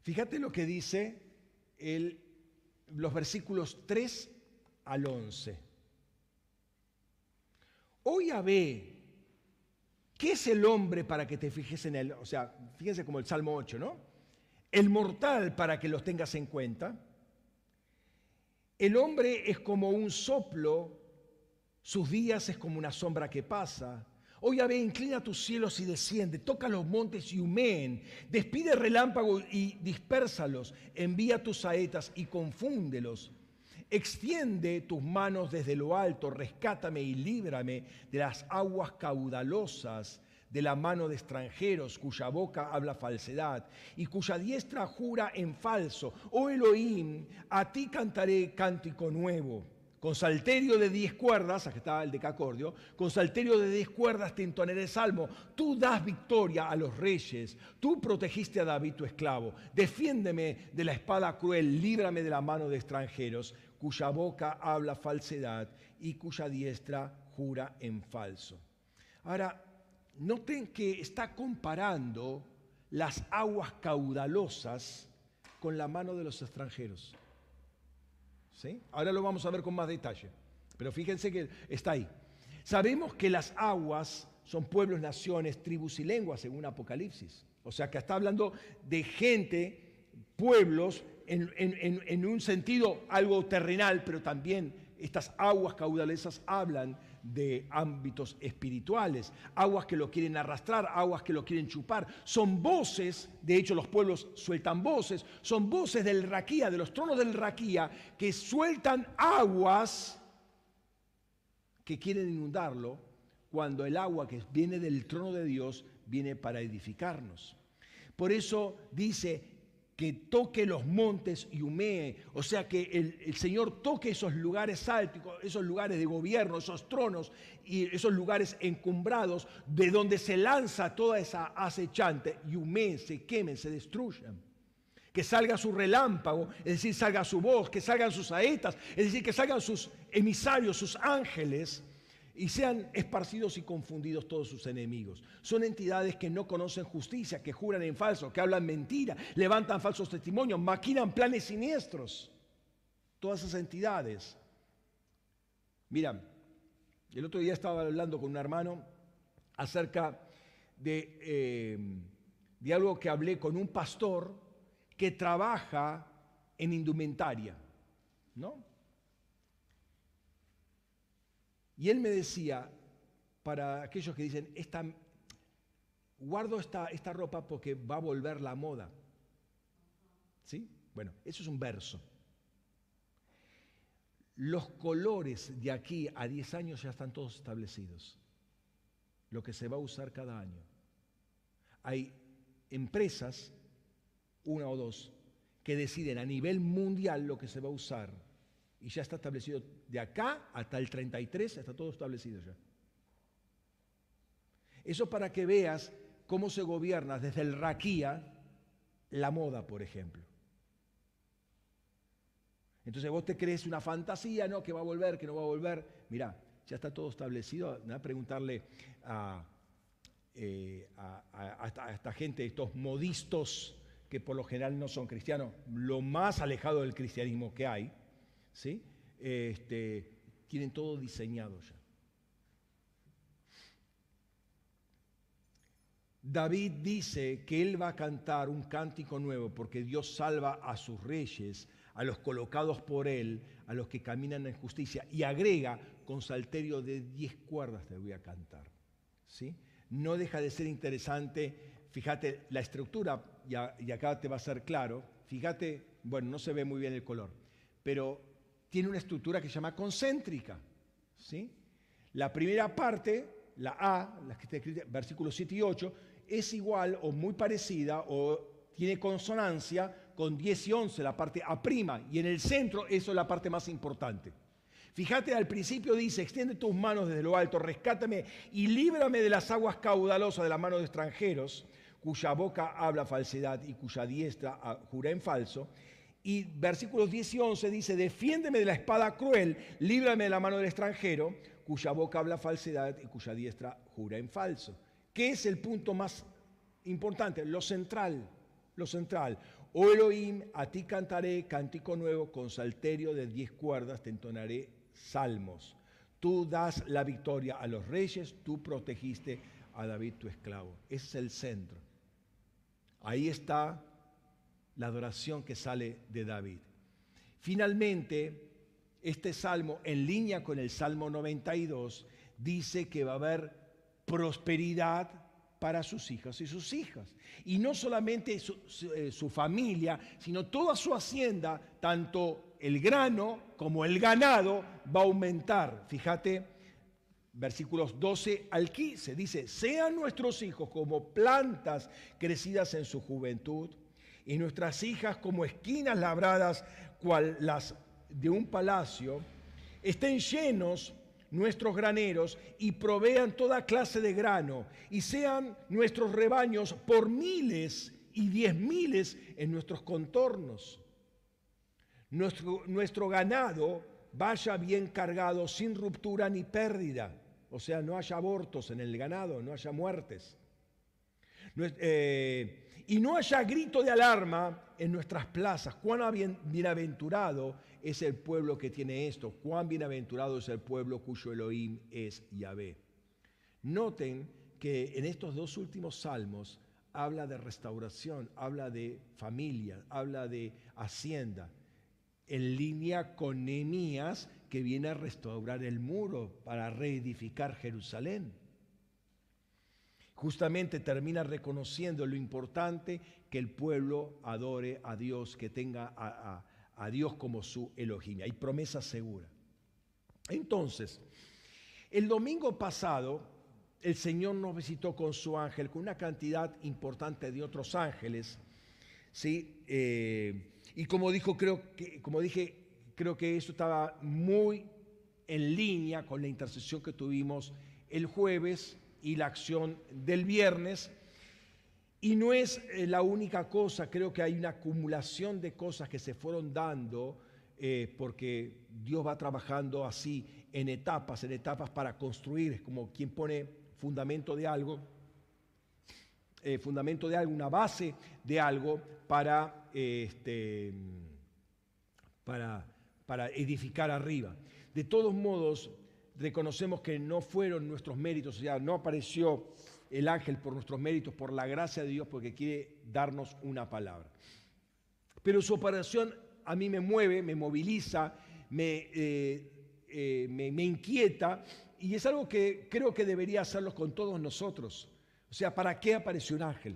Fíjate lo que dice el, los versículos 3 al 11. Hoy ve, ¿qué es el hombre para que te fijes en él? O sea, fíjense como el Salmo 8, ¿no? El mortal para que los tengas en cuenta. El hombre es como un soplo, sus días es como una sombra que pasa. Oh Yahvé, inclina tus cielos y desciende, toca los montes y humeen, despide relámpagos y dispérsalos, envía tus saetas y confúndelos. Extiende tus manos desde lo alto, rescátame y líbrame de las aguas caudalosas, de la mano de extranjeros cuya boca habla falsedad y cuya diestra jura en falso. Oh Elohim, a ti cantaré cántico nuevo con salterio de diez cuerdas, aquí está el decacordio, con salterio de diez cuerdas te entonaré el salmo. Tú das victoria a los reyes, tú protegiste a David tu esclavo. Defiéndeme de la espada cruel, líbrame de la mano de extranjeros, cuya boca habla falsedad y cuya diestra jura en falso. Ahora, noten que está comparando las aguas caudalosas con la mano de los extranjeros. Ahora lo vamos a ver con más detalle, pero fíjense que está ahí. Sabemos que las aguas son pueblos, naciones, tribus y lenguas, según Apocalipsis. O sea que está hablando de gente, pueblos, en un sentido algo terrenal, pero también estas aguas caudalesas hablan de ámbitos espirituales, aguas que lo quieren arrastrar, aguas que lo quieren chupar. Son voces, de hecho los pueblos sueltan voces, son voces del raquía, de los tronos del raquía, que sueltan aguas que quieren inundarlo cuando el agua que viene del trono de Dios viene para edificarnos. Por eso dice, que toque los montes y humee, o sea, que el, Señor toque esos lugares altos, esos lugares de gobierno, esos tronos y esos lugares encumbrados de donde se lanza toda esa acechante y humee, se quemen, se destruyan. Que salga su relámpago, es decir, salga su voz, que salgan sus saetas, es decir, que salgan sus emisarios, sus ángeles, y sean esparcidos y confundidos todos sus enemigos. Son entidades que no conocen justicia, que juran en falso, que hablan mentira, levantan falsos testimonios, maquinan planes siniestros. Todas esas entidades. Mira, el otro día estaba hablando con un hermano acerca de, eh, algo que hablé con un pastor que trabaja en indumentaria, ¿no? Y él me decía, para aquellos que dicen, guardo esta, esta ropa porque va a volver la moda. ¿Sí? Bueno, eso es un verso. Los colores de aquí a 10 años ya están todos establecidos. Lo que se va a usar cada año. Hay empresas, una o dos, que deciden a nivel mundial lo que se va a usar y ya está establecido de acá hasta el 33, está todo establecido ya. Eso para que veas cómo se gobierna desde el raquía la moda, por ejemplo. Entonces vos te crees una fantasía, ¿no? Que va a volver, que no va a volver. Mirá, ya está todo establecido. a preguntarle eh, a, a, esta gente, estos modistos que por lo general no son cristianos, lo más alejado del cristianismo que hay, ¿sí? Este, tienen todo diseñado ya. David dice que él va a cantar un cántico nuevo porque Dios salva a sus reyes, a los colocados por él, a los que caminan en justicia, y agrega con salterio de diez cuerdas te voy a cantar. ¿sí? No deja de ser interesante, fíjate la estructura, y acá te va a ser claro, fíjate, bueno, no se ve muy bien el color, pero tiene una estructura que se llama concéntrica. ¿sí? La primera parte, la A, la que está escrita, versículos 7 y 8, es igual o muy parecida o tiene consonancia con 10 y 11, la parte A', y en el centro eso es la parte más importante. Fíjate, al principio dice, extiende tus manos desde lo alto, rescátame y líbrame de las aguas caudalosas de la mano de extranjeros, cuya boca habla falsedad y cuya diestra ah, jura en falso. Y versículos 10 y 11 dice, defiéndeme de la espada cruel, líbrame de la mano del extranjero, cuya boca habla falsedad y cuya diestra jura en falso. ¿Qué es el punto más importante? Lo central, lo central. Oh Elohim, a ti cantaré cántico nuevo, con salterio de diez cuerdas te entonaré salmos. Tú das la victoria a los reyes, tú protegiste a David tu esclavo. Ese es el centro. Ahí está la adoración que sale de David. Finalmente, este salmo, en línea con el Salmo 92, dice que va a haber prosperidad para sus hijas y sus hijas. Y no solamente eh, su, familia, sino toda su hacienda, tanto el grano como el ganado, va a aumentar. Fíjate, versículos 12 al 15, dice, sean nuestros hijos como plantas crecidas en su juventud, y nuestras hijas como esquinas labradas, cual las de un palacio, estén llenos nuestros graneros y provean toda clase de grano y sean nuestros rebaños por miles y diez miles en nuestros contornos. Nuestro, nuestro ganado vaya bien cargado sin ruptura ni pérdida. O sea, no haya abortos en el ganado, no haya muertes. Eh, y no haya grito de alarma en nuestras plazas. Cuán bienaventurado es el pueblo que tiene esto. Cuán bienaventurado es el pueblo cuyo Elohim es Yahvé. Noten que en estos dos últimos salmos habla de restauración, habla de familia, habla de hacienda, en línea con Nehemías que viene a restaurar el muro para reedificar Jerusalén justamente termina reconociendo lo importante que el pueblo adore a Dios, que tenga a, Dios como su Elohim. Hay promesa segura. Entonces, el domingo pasado, el Señor nos visitó con su ángel, con una cantidad importante de otros ángeles, ¿sí? Eh, y como, dijo, creo que, como dije, creo que eso estaba muy en línea con la intercesión que tuvimos el jueves y la acción del viernes. Y no es eh, la única cosa, creo que hay una acumulación de cosas que se fueron dando eh, porque Dios va trabajando así en etapas, en etapas para construir, es como quien pone fundamento de algo, eh, fundamento de algo, una base de algo para, este, para, para edificar arriba. De todos modos, reconocemos que no fueron nuestros méritos, o sea, no apareció el ángel por nuestros méritos, por la gracia de Dios, porque quiere darnos una palabra. Pero su operación a mí me mueve, me moviliza, me, eh, eh, me, inquieta, y es algo que creo que debería hacerlo con todos nosotros. O sea, ¿para qué apareció un ángel?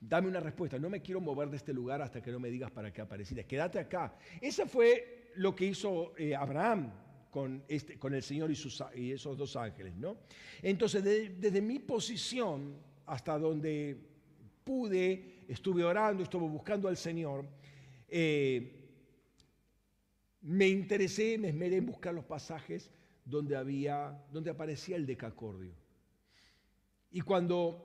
Dame una respuesta. No me quiero mover de este lugar hasta que no me digas para qué apareciste. Quédate acá. Ese fue lo que hizo eh, Abraham con, este, con el Señor y, esos dos ángeles. ¿no? Entonces, desde mi posición hasta donde pude, estuve orando, estuve buscando al Señor, eh, me interesé, me esmeré en buscar los pasajes donde, había, donde aparecía el decacordio. Y cuando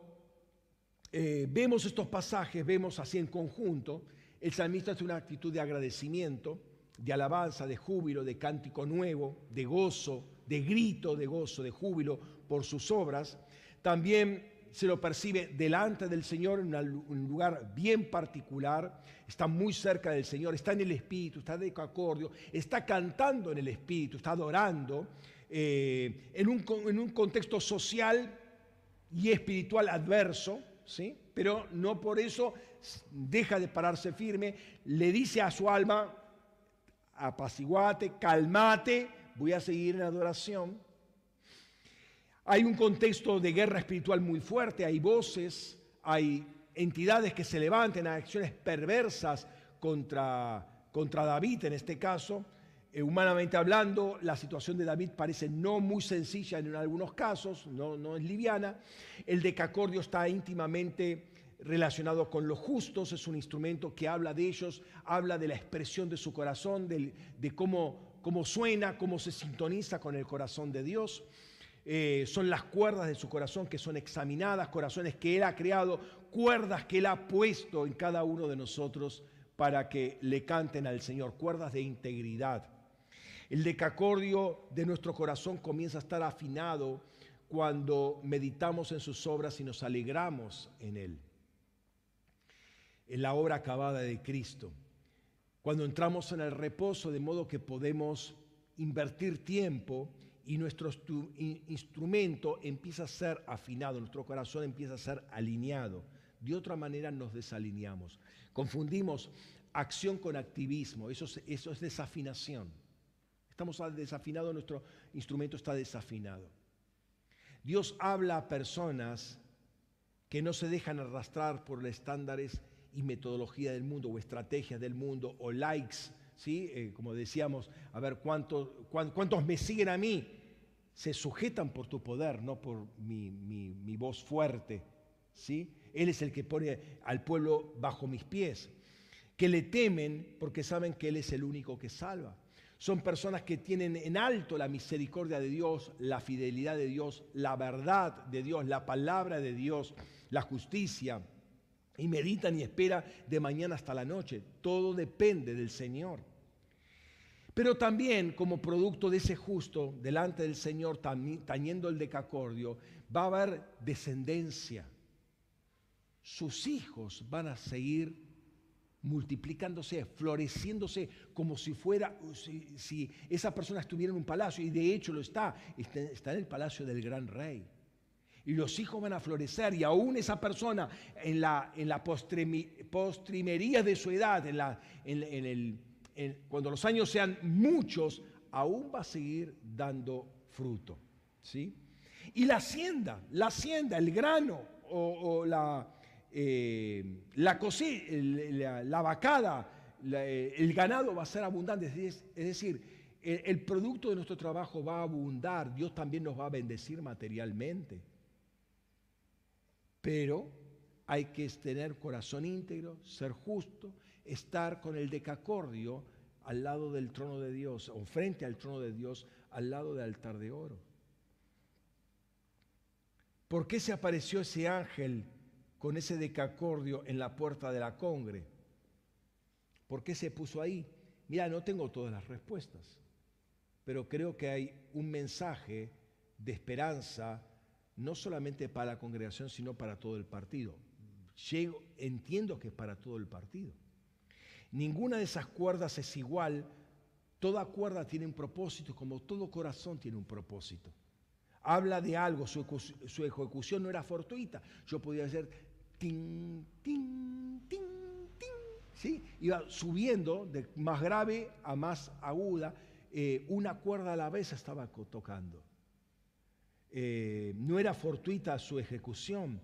eh, vemos estos pasajes, vemos así en conjunto, el salmista hace una actitud de agradecimiento, de alabanza, de júbilo, de cántico nuevo, de gozo, de grito de gozo, de júbilo por sus obras. También se lo percibe delante del Señor en un lugar bien particular, está muy cerca del Señor, está en el Espíritu, está de acordio, está cantando en el Espíritu, está adorando, eh, en, un, en un contexto social y espiritual adverso, ¿sí? pero no por eso deja de pararse firme, le dice a su alma, apaciguate, calmate, voy a seguir en adoración. Hay un contexto de guerra espiritual muy fuerte, hay voces, hay entidades que se levantan, hay acciones perversas contra, contra David en este caso. Eh, humanamente hablando, la situación de David parece no muy sencilla en algunos casos, no, no es liviana. El decacordio está íntimamente relacionado con los justos, es un instrumento que habla de ellos, habla de la expresión de su corazón, de, cómo, cómo suena, cómo se sintoniza con el corazón de Dios. Eh, son las cuerdas de su corazón que son examinadas, corazones que Él ha creado, cuerdas que Él ha puesto en cada uno de nosotros para que le canten al Señor, cuerdas de integridad. El decacordio de nuestro corazón comienza a estar afinado cuando meditamos en sus obras y nos alegramos en Él en la obra acabada de Cristo. Cuando entramos en el reposo de modo que podemos invertir tiempo y nuestro instrumento empieza a ser afinado, nuestro corazón empieza a ser alineado. De otra manera nos desalineamos. Confundimos acción con activismo, eso es, eso es desafinación. Estamos desafinados, nuestro instrumento está desafinado. Dios habla a personas que no se dejan arrastrar por los estándares y metodología del mundo o estrategias del mundo o likes, ¿sí? Eh, como decíamos, a ver cuántos, cuántos me siguen a mí. Se sujetan por tu poder, no por mi, mi voz fuerte. ¿sí? Él es el que pone al pueblo bajo mis pies. Que le temen porque saben que Él es el único que salva. Son personas que tienen en alto la misericordia de Dios, la fidelidad de Dios, la verdad de Dios, la palabra de Dios, la justicia y meditan y esperan de mañana hasta la noche. Todo depende del Señor. Pero también como producto de ese justo, delante del Señor, tañendo el decacordio, va a haber descendencia. Sus hijos van a seguir multiplicándose, floreciéndose como si fuera, si, esa persona estuviera en un palacio, y de hecho lo está, está en el palacio del gran rey y los hijos van a florecer y aún esa persona en la, en la postrimería de su edad, en la, en, el, cuando los años sean muchos, aún va a seguir dando fruto. ¿sí? Y la hacienda, la hacienda, el grano o, la, eh, la, la, vacada, el ganado va a ser abundante. Es, decir, el producto de nuestro trabajo va a abundar, Dios también nos va a bendecir materialmente. Pero hay que tener corazón íntegro, ser justo, estar con el decacordio al lado del trono de Dios, o frente al trono de Dios, al lado del altar de oro. ¿Por qué se apareció ese ángel con ese decacordio en la puerta de la congre? ¿Por qué se puso ahí? Mira, no tengo todas las respuestas, pero creo que hay un mensaje de esperanza no solamente para la congregación, sino para todo el partido. Llego, entiendo que es para todo el partido. Ninguna de esas cuerdas es igual. Toda cuerda tiene un propósito, como todo corazón tiene un propósito. Habla de algo, su, ejecución no era fortuita. Yo podía hacer tin, tin, tin, tin. ¿sí? Iba subiendo de más grave a más aguda. Eh, una cuerda a la vez estaba tocando. Eh, no era fortuita su ejecución.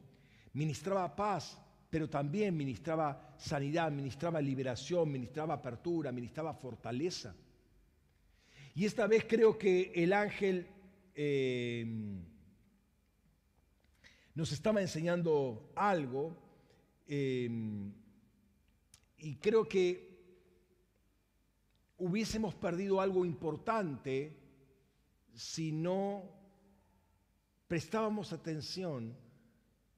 Ministraba paz, pero también ministraba sanidad, ministraba liberación, ministraba apertura, ministraba fortaleza. Y esta vez creo que el ángel eh, nos estaba enseñando algo eh, y creo que hubiésemos perdido algo importante si no prestábamos atención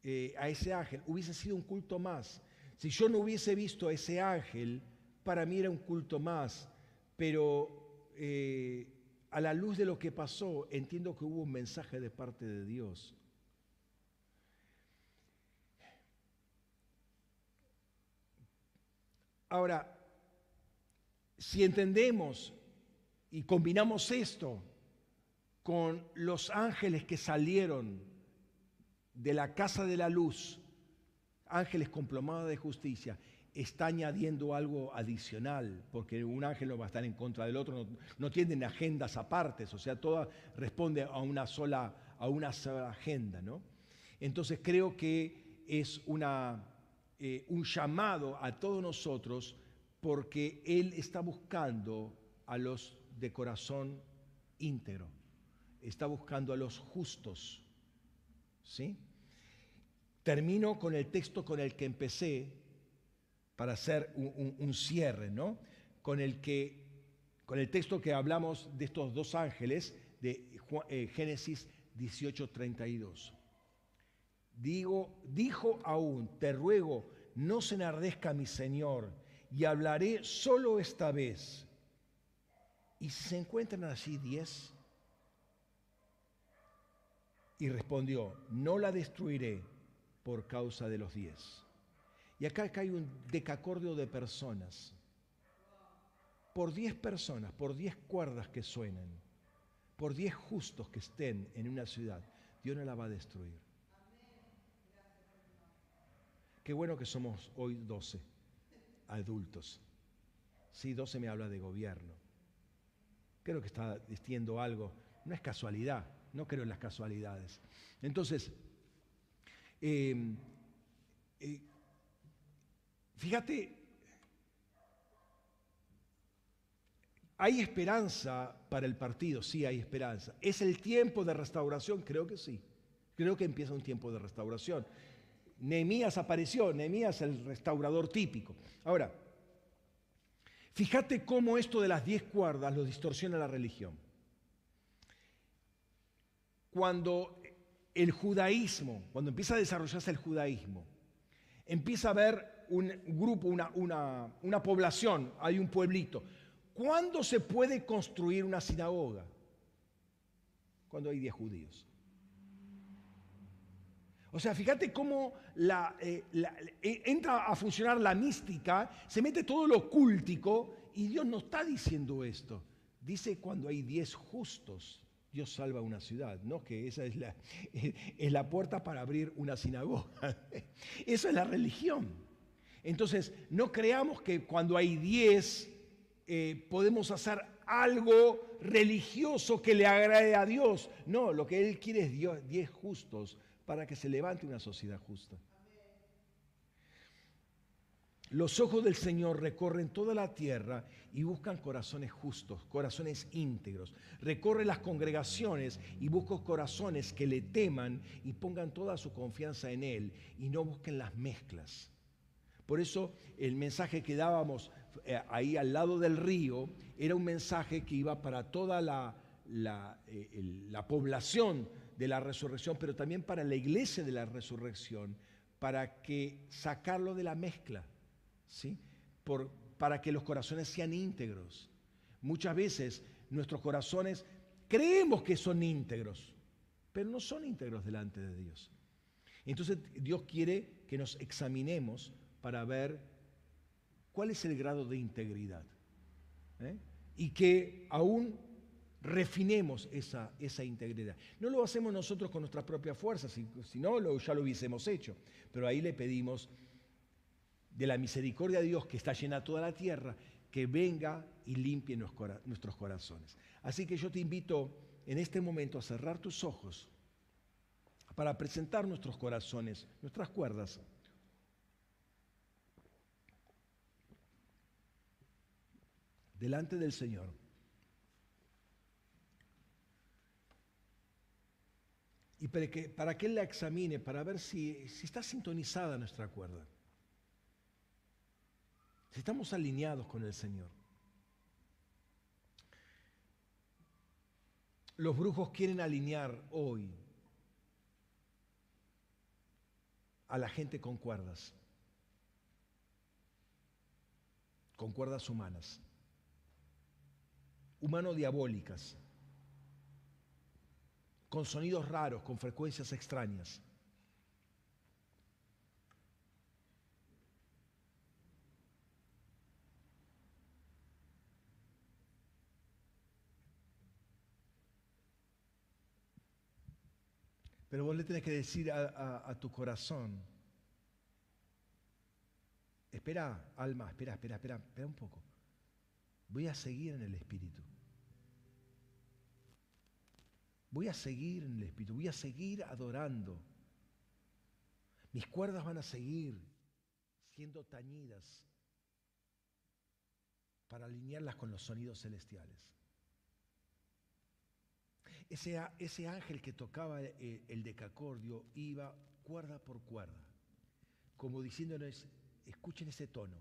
eh, a ese ángel, hubiese sido un culto más. Si yo no hubiese visto a ese ángel, para mí era un culto más, pero eh, a la luz de lo que pasó, entiendo que hubo un mensaje de parte de Dios. Ahora, si entendemos y combinamos esto con los ángeles que salieron de la casa de la luz, ángeles complomados de justicia, está añadiendo algo adicional, porque un ángel no va a estar en contra del otro, no, tienen agendas apartes, o sea, todo responde a una sola, a una sola agenda. ¿no? Entonces creo que es eh, un llamado a todos nosotros porque Él está buscando a los de corazón íntegro, está buscando a los justos. ¿Sí? Termino con el texto con el que empecé, para hacer un, cierre, ¿no? Con el, que, con el texto que hablamos de estos dos ángeles de eh, Génesis 18:32. Digo, dijo aún, te ruego, no se enardezca mi Señor, y hablaré solo esta vez. ¿Y se encuentran así diez? Y respondió, no la destruiré por causa de los diez. Y acá, hay un decacordio de personas. Por diez personas, por diez cuerdas que suenen, por diez justos que estén en una ciudad, Dios no la va a destruir. Qué bueno que somos hoy doce adultos. Sí, doce me habla de gobierno. Creo que está diciendo algo. No es casualidad, no creo en las casualidades. Entonces, eh, eh, Fíjate, ¿hay esperanza para el partido? Sí, hay esperanza. ¿Es el tiempo de restauración? Creo que sí. Creo que empieza un tiempo de restauración. Nehemías apareció, Nehemías el restaurador típico. Ahora, fíjate cómo esto de las diez cuerdas lo distorsiona la religión. Cuando el judaísmo, cuando empieza a desarrollarse el judaísmo, empieza a haber un grupo, una, una, población, hay un pueblito. ¿Cuándo se puede construir una sinagoga? Cuando hay 10 judíos. O sea, fíjate cómo eh, eh, entra a funcionar la mística, se mete todo lo cultico y Dios no está diciendo esto. Dice cuando hay 10 justos, Dios salva una ciudad, no que esa es la, es la puerta para abrir una sinagoga. Eso es la religión. Entonces, no creamos que cuando hay diez eh, podemos hacer algo religioso que le agrade a Dios. No, lo que Él quiere es diez justos para que se levante una sociedad justa. Los ojos del Señor recorren toda la tierra y buscan corazones justos, corazones íntegros. Recorre las congregaciones y busca corazones que le teman y pongan toda su confianza en Él y no busquen las mezclas. Por eso el mensaje que dábamos eh, ahí al lado del río era un mensaje que iba para toda la, eh, población de la resurrección, pero también para la iglesia de la resurrección, para que sacarlo de la mezcla, ¿sí? para que los corazones sean íntegros. Muchas veces nuestros corazones creemos que son íntegros, pero no son íntegros delante de Dios. Entonces Dios quiere que nos examinemos para ver cuál es el grado de integridad. ¿eh? Y que aún refinemos esa, esa, integridad. No lo hacemos nosotros con nuestras propias fuerzas, si, no ya lo hubiésemos hecho, pero ahí le pedimos de la misericordia de Dios que está llena toda la tierra, que venga y limpie nuestros corazones. Así que yo te invito en este momento a cerrar tus ojos para presentar nuestros corazones, nuestras cuerdas delante del Señor. Y para que, para que Él la examine, para ver si, si está sintonizada nuestra cuerda. Estamos alineados con el Señor. Los brujos quieren alinear hoy a la gente con cuerdas, con cuerdas humanas humano-diabólicas, con sonidos raros, con frecuencias extrañas. Pero vos le tenés que decir a, tu corazón, espera, alma, espera, espera, espera, espera un poco. Voy a seguir en el Espíritu. Voy a seguir en el Espíritu, voy a seguir adorando. Mis cuerdas van a seguir siendo tañidas para alinearlas con los sonidos celestiales. Ese, ese ángel que tocaba el, el decacordio iba cuerda por cuerda, como diciéndoles, escuchen ese tono,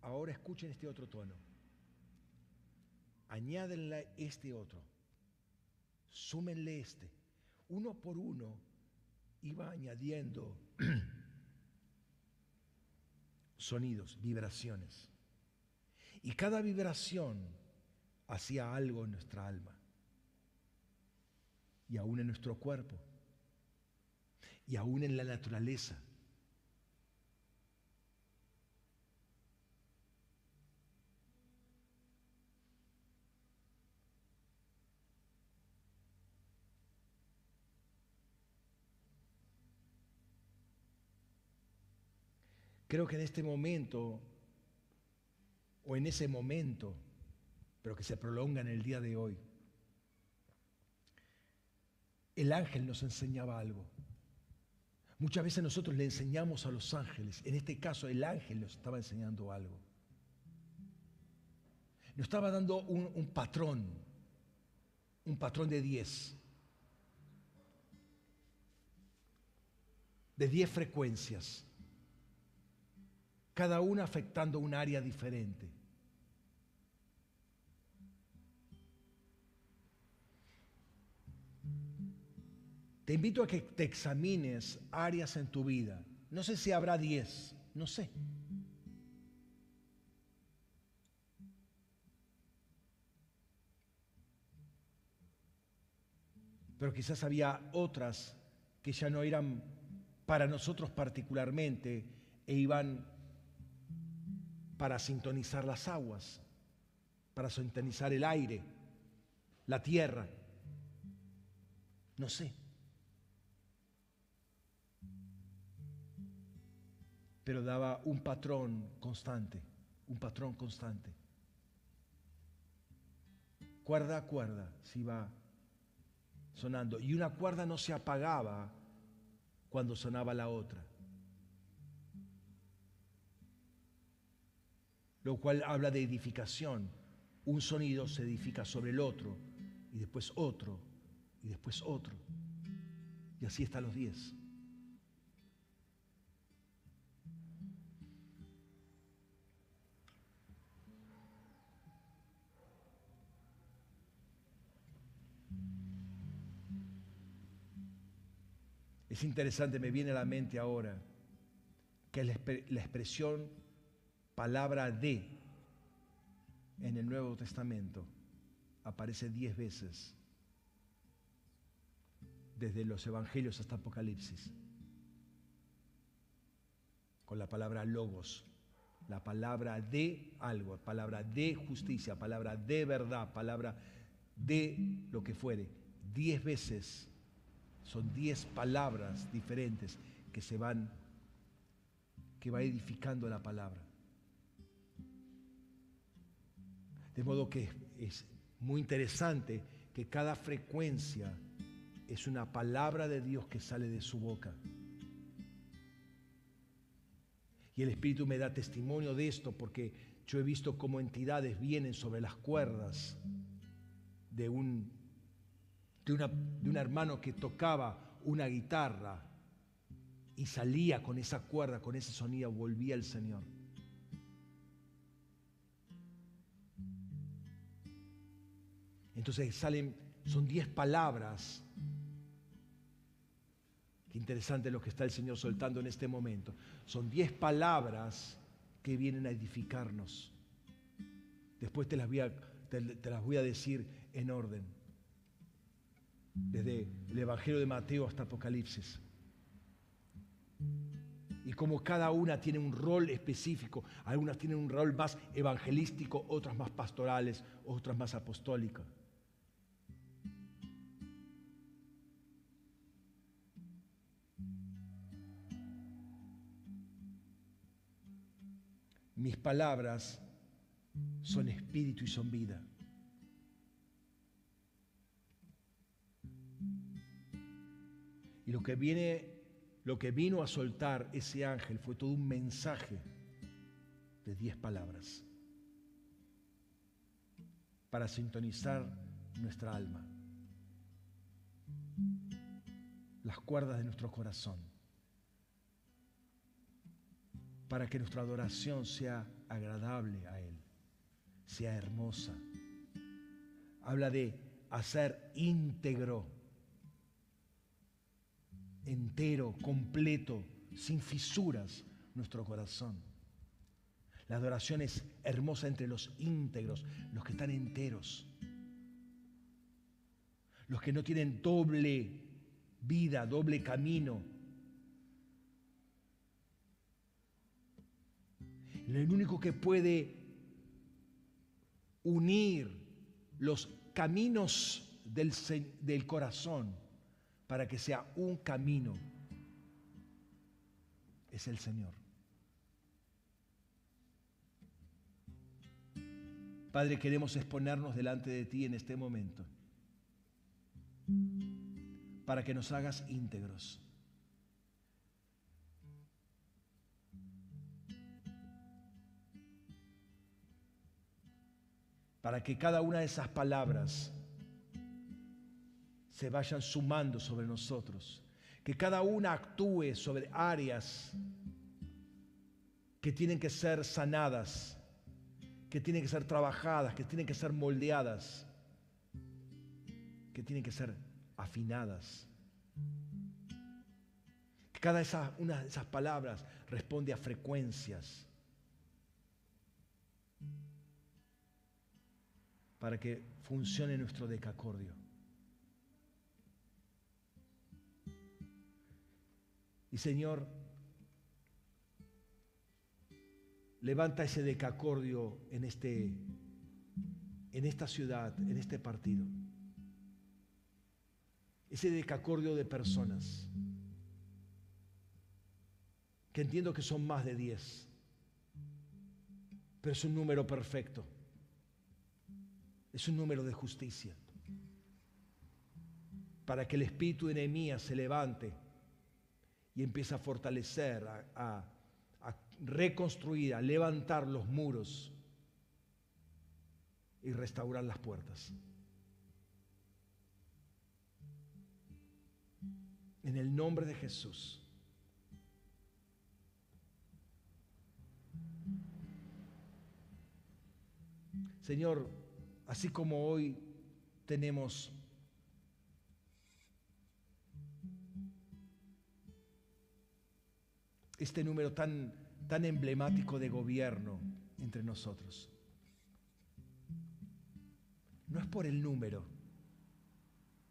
ahora escuchen este otro tono, añádenle este otro, súmenle este. Uno por uno iba añadiendo sonidos, vibraciones. Y cada vibración hacía algo en nuestra alma y aún en nuestro cuerpo y aún en la naturaleza. Creo que en este momento, o en ese momento, pero que se prolonga en el día de hoy, el ángel nos enseñaba algo. Muchas veces nosotros le enseñamos a los ángeles, en este caso el ángel nos estaba enseñando algo. Nos estaba dando un, patrón, un patrón de 10, de 10 frecuencias, cada una afectando un área diferente. Te invito a que te examines áreas en tu vida. No sé si habrá 10, no sé. Pero quizás había otras que ya no eran para nosotros particularmente e iban para sintonizar las aguas, para sintonizar el aire, la tierra. No sé. Pero daba un patrón constante, un patrón constante. Cuerda a cuerda se iba sonando y una cuerda no se apagaba cuando sonaba la otra. Lo cual habla de edificación. Un sonido se edifica sobre el otro y después otro y después otro. Y así están los diez. Es interesante, me viene a la mente ahora que la, expresión palabra de en el Nuevo Testamento aparece diez veces, desde los Evangelios hasta Apocalipsis, con la palabra logos, la palabra de algo, palabra de justicia, palabra de verdad, palabra de lo que fuere, diez veces son diez palabras diferentes que se van, que va edificando la palabra. De modo que es muy interesante que cada frecuencia es una palabra de Dios que sale de su boca. Y el Espíritu me da testimonio de esto porque yo he visto cómo entidades vienen sobre las cuerdas de un de, un hermano que tocaba una guitarra y salía con esa cuerda, con ese sonido, volvía el Señor. Entonces salen, son diez palabras. Qué interesante lo que está el Señor soltando en este momento. Son diez palabras que vienen a edificarnos. Después te las voy a, te las voy a decir en orden desde el Evangelio de Mateo hasta Apocalipsis. Y como cada una tiene un rol específico, algunas tienen un rol más evangelístico, otras más pastorales, otras más apostólicas. Mis palabras son espíritu y son vida. Y lo que viene, lo que vino a soltar ese ángel fue todo un mensaje de diez palabras para sintonizar nuestra alma, las cuerdas de nuestro corazón, para que nuestra adoración sea agradable a Él, sea hermosa. Habla de hacer íntegro entero, completo, sin fisuras nuestro corazón. La adoración es hermosa entre los íntegros, los que están enteros, los que no tienen doble vida, doble camino. El único que puede unir los caminos del, corazón para que sea un camino es el Señor. Padre, queremos exponernos delante de ti en este momento para que nos hagas íntegros. Para que cada una de esas palabras se vayan sumando sobre nosotros. Que cada una actúe sobre áreas que tienen que ser sanadas, que tienen que ser trabajadas, que tienen que ser moldeadas, que tienen que ser afinadas. Que cada una de esas palabras responde a frecuencias para que funcione nuestro decacordio. Y Señor, levanta ese decacordio en, este, en esta ciudad, en este partido. Ese decacordio de personas, que entiendo que son más de diez, pero es un número perfecto. Es un número de justicia. Para que el espíritu de Nehemías se levante y empieza a fortalecer, a, reconstruir, a levantar los muros y restaurar las puertas. En el nombre de Jesús. Señor, así como hoy tenemos este número tan, tan emblemático de gobierno entre nosotros. No es por el número,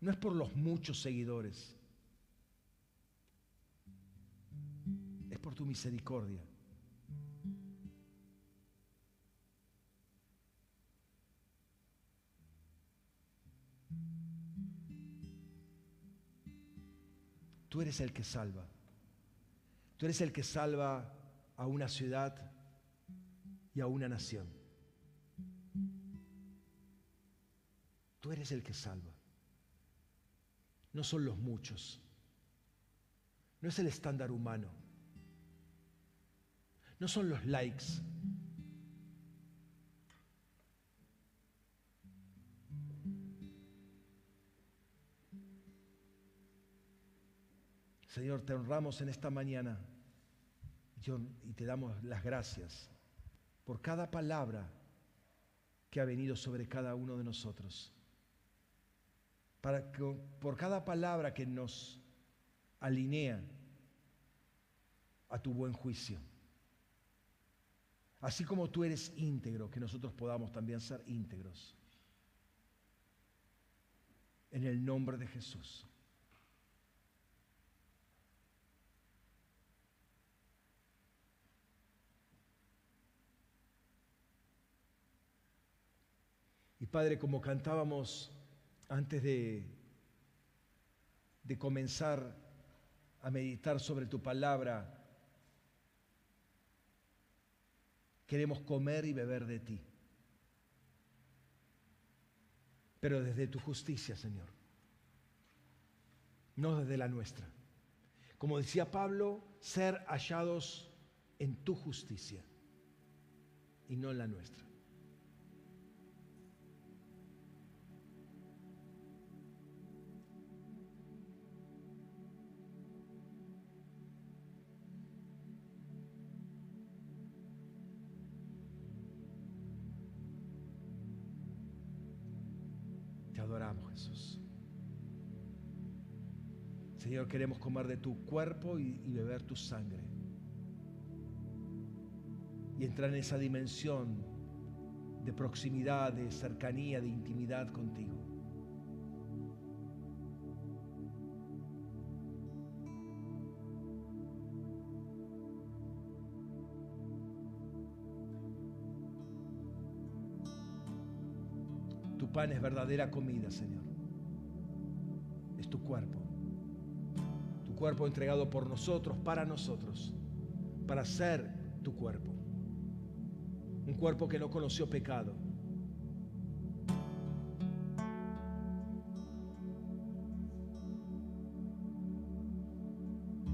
no es por los muchos seguidores, es por tu misericordia. Tú eres el que salva. Tú eres el que salva a una ciudad y a una nación. Tú eres el que salva. No son los muchos. No es el estándar humano. No son los likes. Señor, te honramos en esta mañana y te damos las gracias por cada palabra que ha venido sobre cada uno de nosotros. Para por cada palabra que nos alinea a tu buen juicio. Así como tú eres íntegro, que nosotros podamos también ser íntegros. En el nombre de Jesús. Y Padre, como cantábamos antes de, de comenzar a meditar sobre tu palabra, Queremos comer y beber de ti. Pero desde tu justicia, Señor. No desde la nuestra. Como decía Pablo, ser hallados en tu justicia y no en la nuestra. Adoramos, Jesús. Señor, queremos comer de tu cuerpo y, y beber tu sangre y entrar en esa dimensión de proximidad, de cercanía, de intimidad contigo. Pan es verdadera comida, Señor. Es tu cuerpo. Tu cuerpo entregado por nosotros, para nosotros, para ser tu cuerpo un cuerpo que no conoció pecado.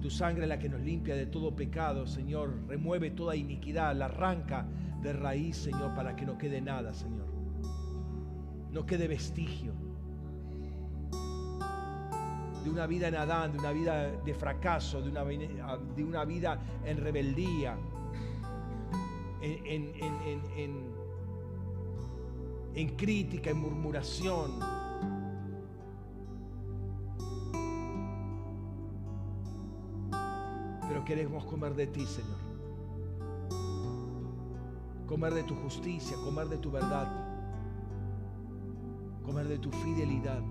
Tu sangre es la que nos limpia de todo pecado, Señor. Remueve toda iniquidad, la arranca de raíz, Señor, para que no quede nada, Señor. No quede vestigio de una vida en Adán, de una vida de fracaso, de una, de una vida en rebeldía, en, en, crítica, en murmuración. Pero queremos comer de ti, Señor. Comer de tu justicia, comer de tu verdad, de tu fidelidad.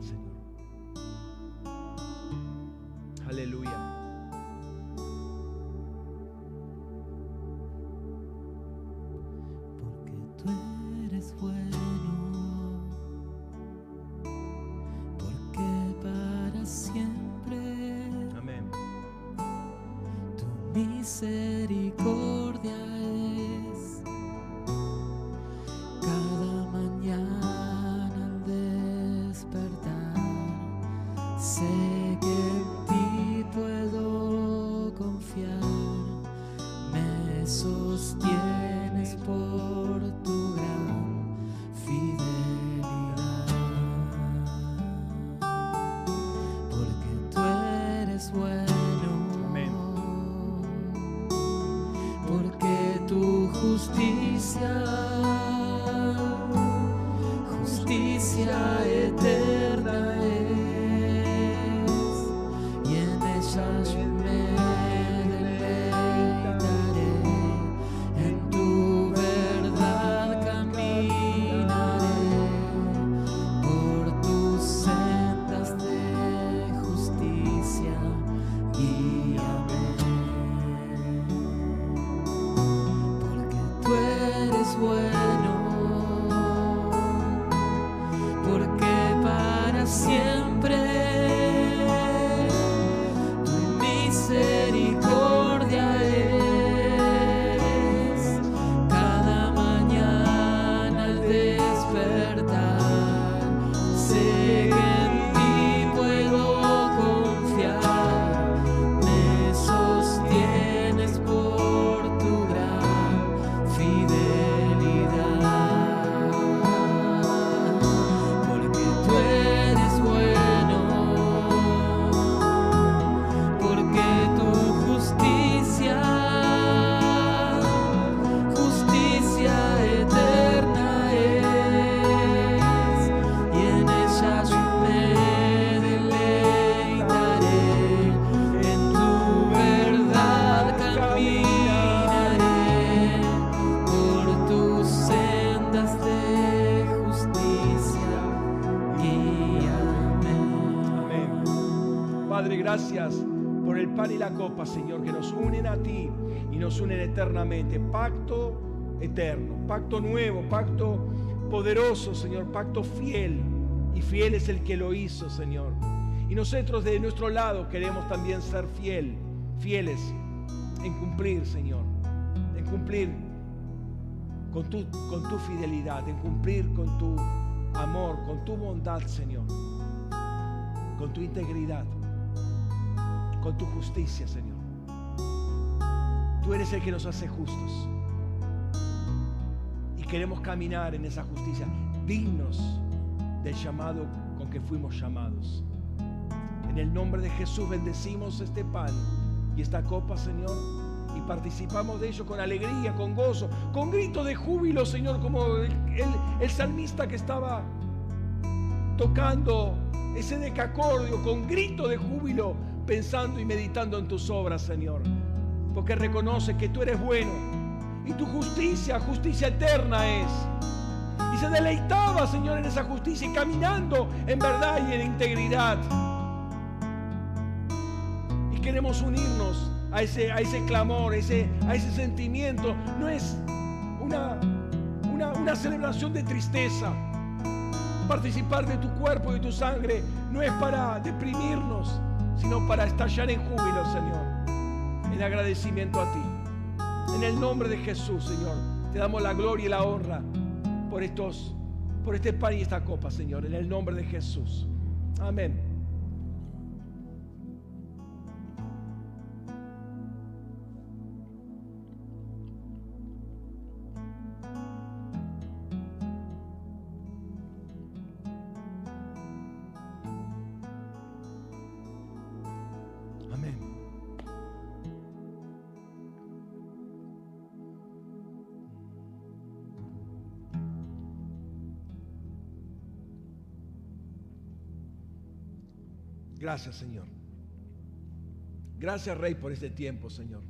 Unen eternamente. Pacto eterno, pacto nuevo, pacto poderoso, Señor, pacto fiel. Y fiel es el que lo hizo, Señor. Y nosotros de nuestro lado queremos también ser fiel, fieles en cumplir, Señor, en cumplir con tu, con tu fidelidad, en cumplir con tu amor, con tu bondad, Señor, con tu integridad, con tu justicia, Señor. Tú eres el que nos hace justos. Y queremos caminar en esa justicia, dignos del llamado con que fuimos llamados. En el nombre de Jesús bendecimos este pan y esta copa, Señor, y participamos de ello con alegría, con gozo, con grito de júbilo, Señor, como el, el salmista que estaba tocando ese decacordio con grito de júbilo, pensando y meditando en tus obras, Señor. Porque reconoce que tú eres bueno y tu justicia, justicia eterna es. Y se deleitaba, Señor, en esa justicia y caminando en verdad y en integridad. Y queremos unirnos a ese, a ese clamor, ese, a ese sentimiento. No es una, una, una celebración de tristeza. Participar de tu cuerpo y de tu sangre no es para deprimirnos, sino para estallar en júbilo, Señor, en agradecimiento a ti. En el nombre de Jesús, Señor, te damos la gloria y la honra por estos, por este pan y esta copa, Señor, en el nombre de Jesús. Amén. Gracias, Señor. Gracias, Rey, por este tiempo, Señor.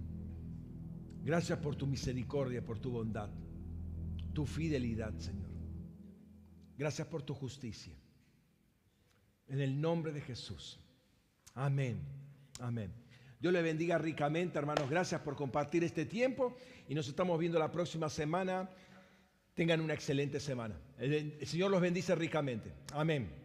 Gracias por tu misericordia, por tu bondad, tu fidelidad, Señor. Gracias por tu justicia. En el nombre de Jesús. Amén. Amén. Dios le bendiga ricamente, hermanos. Gracias por compartir este tiempo y nos estamos viendo la próxima semana. Tengan una excelente semana. El, Señor los bendice ricamente. Amén.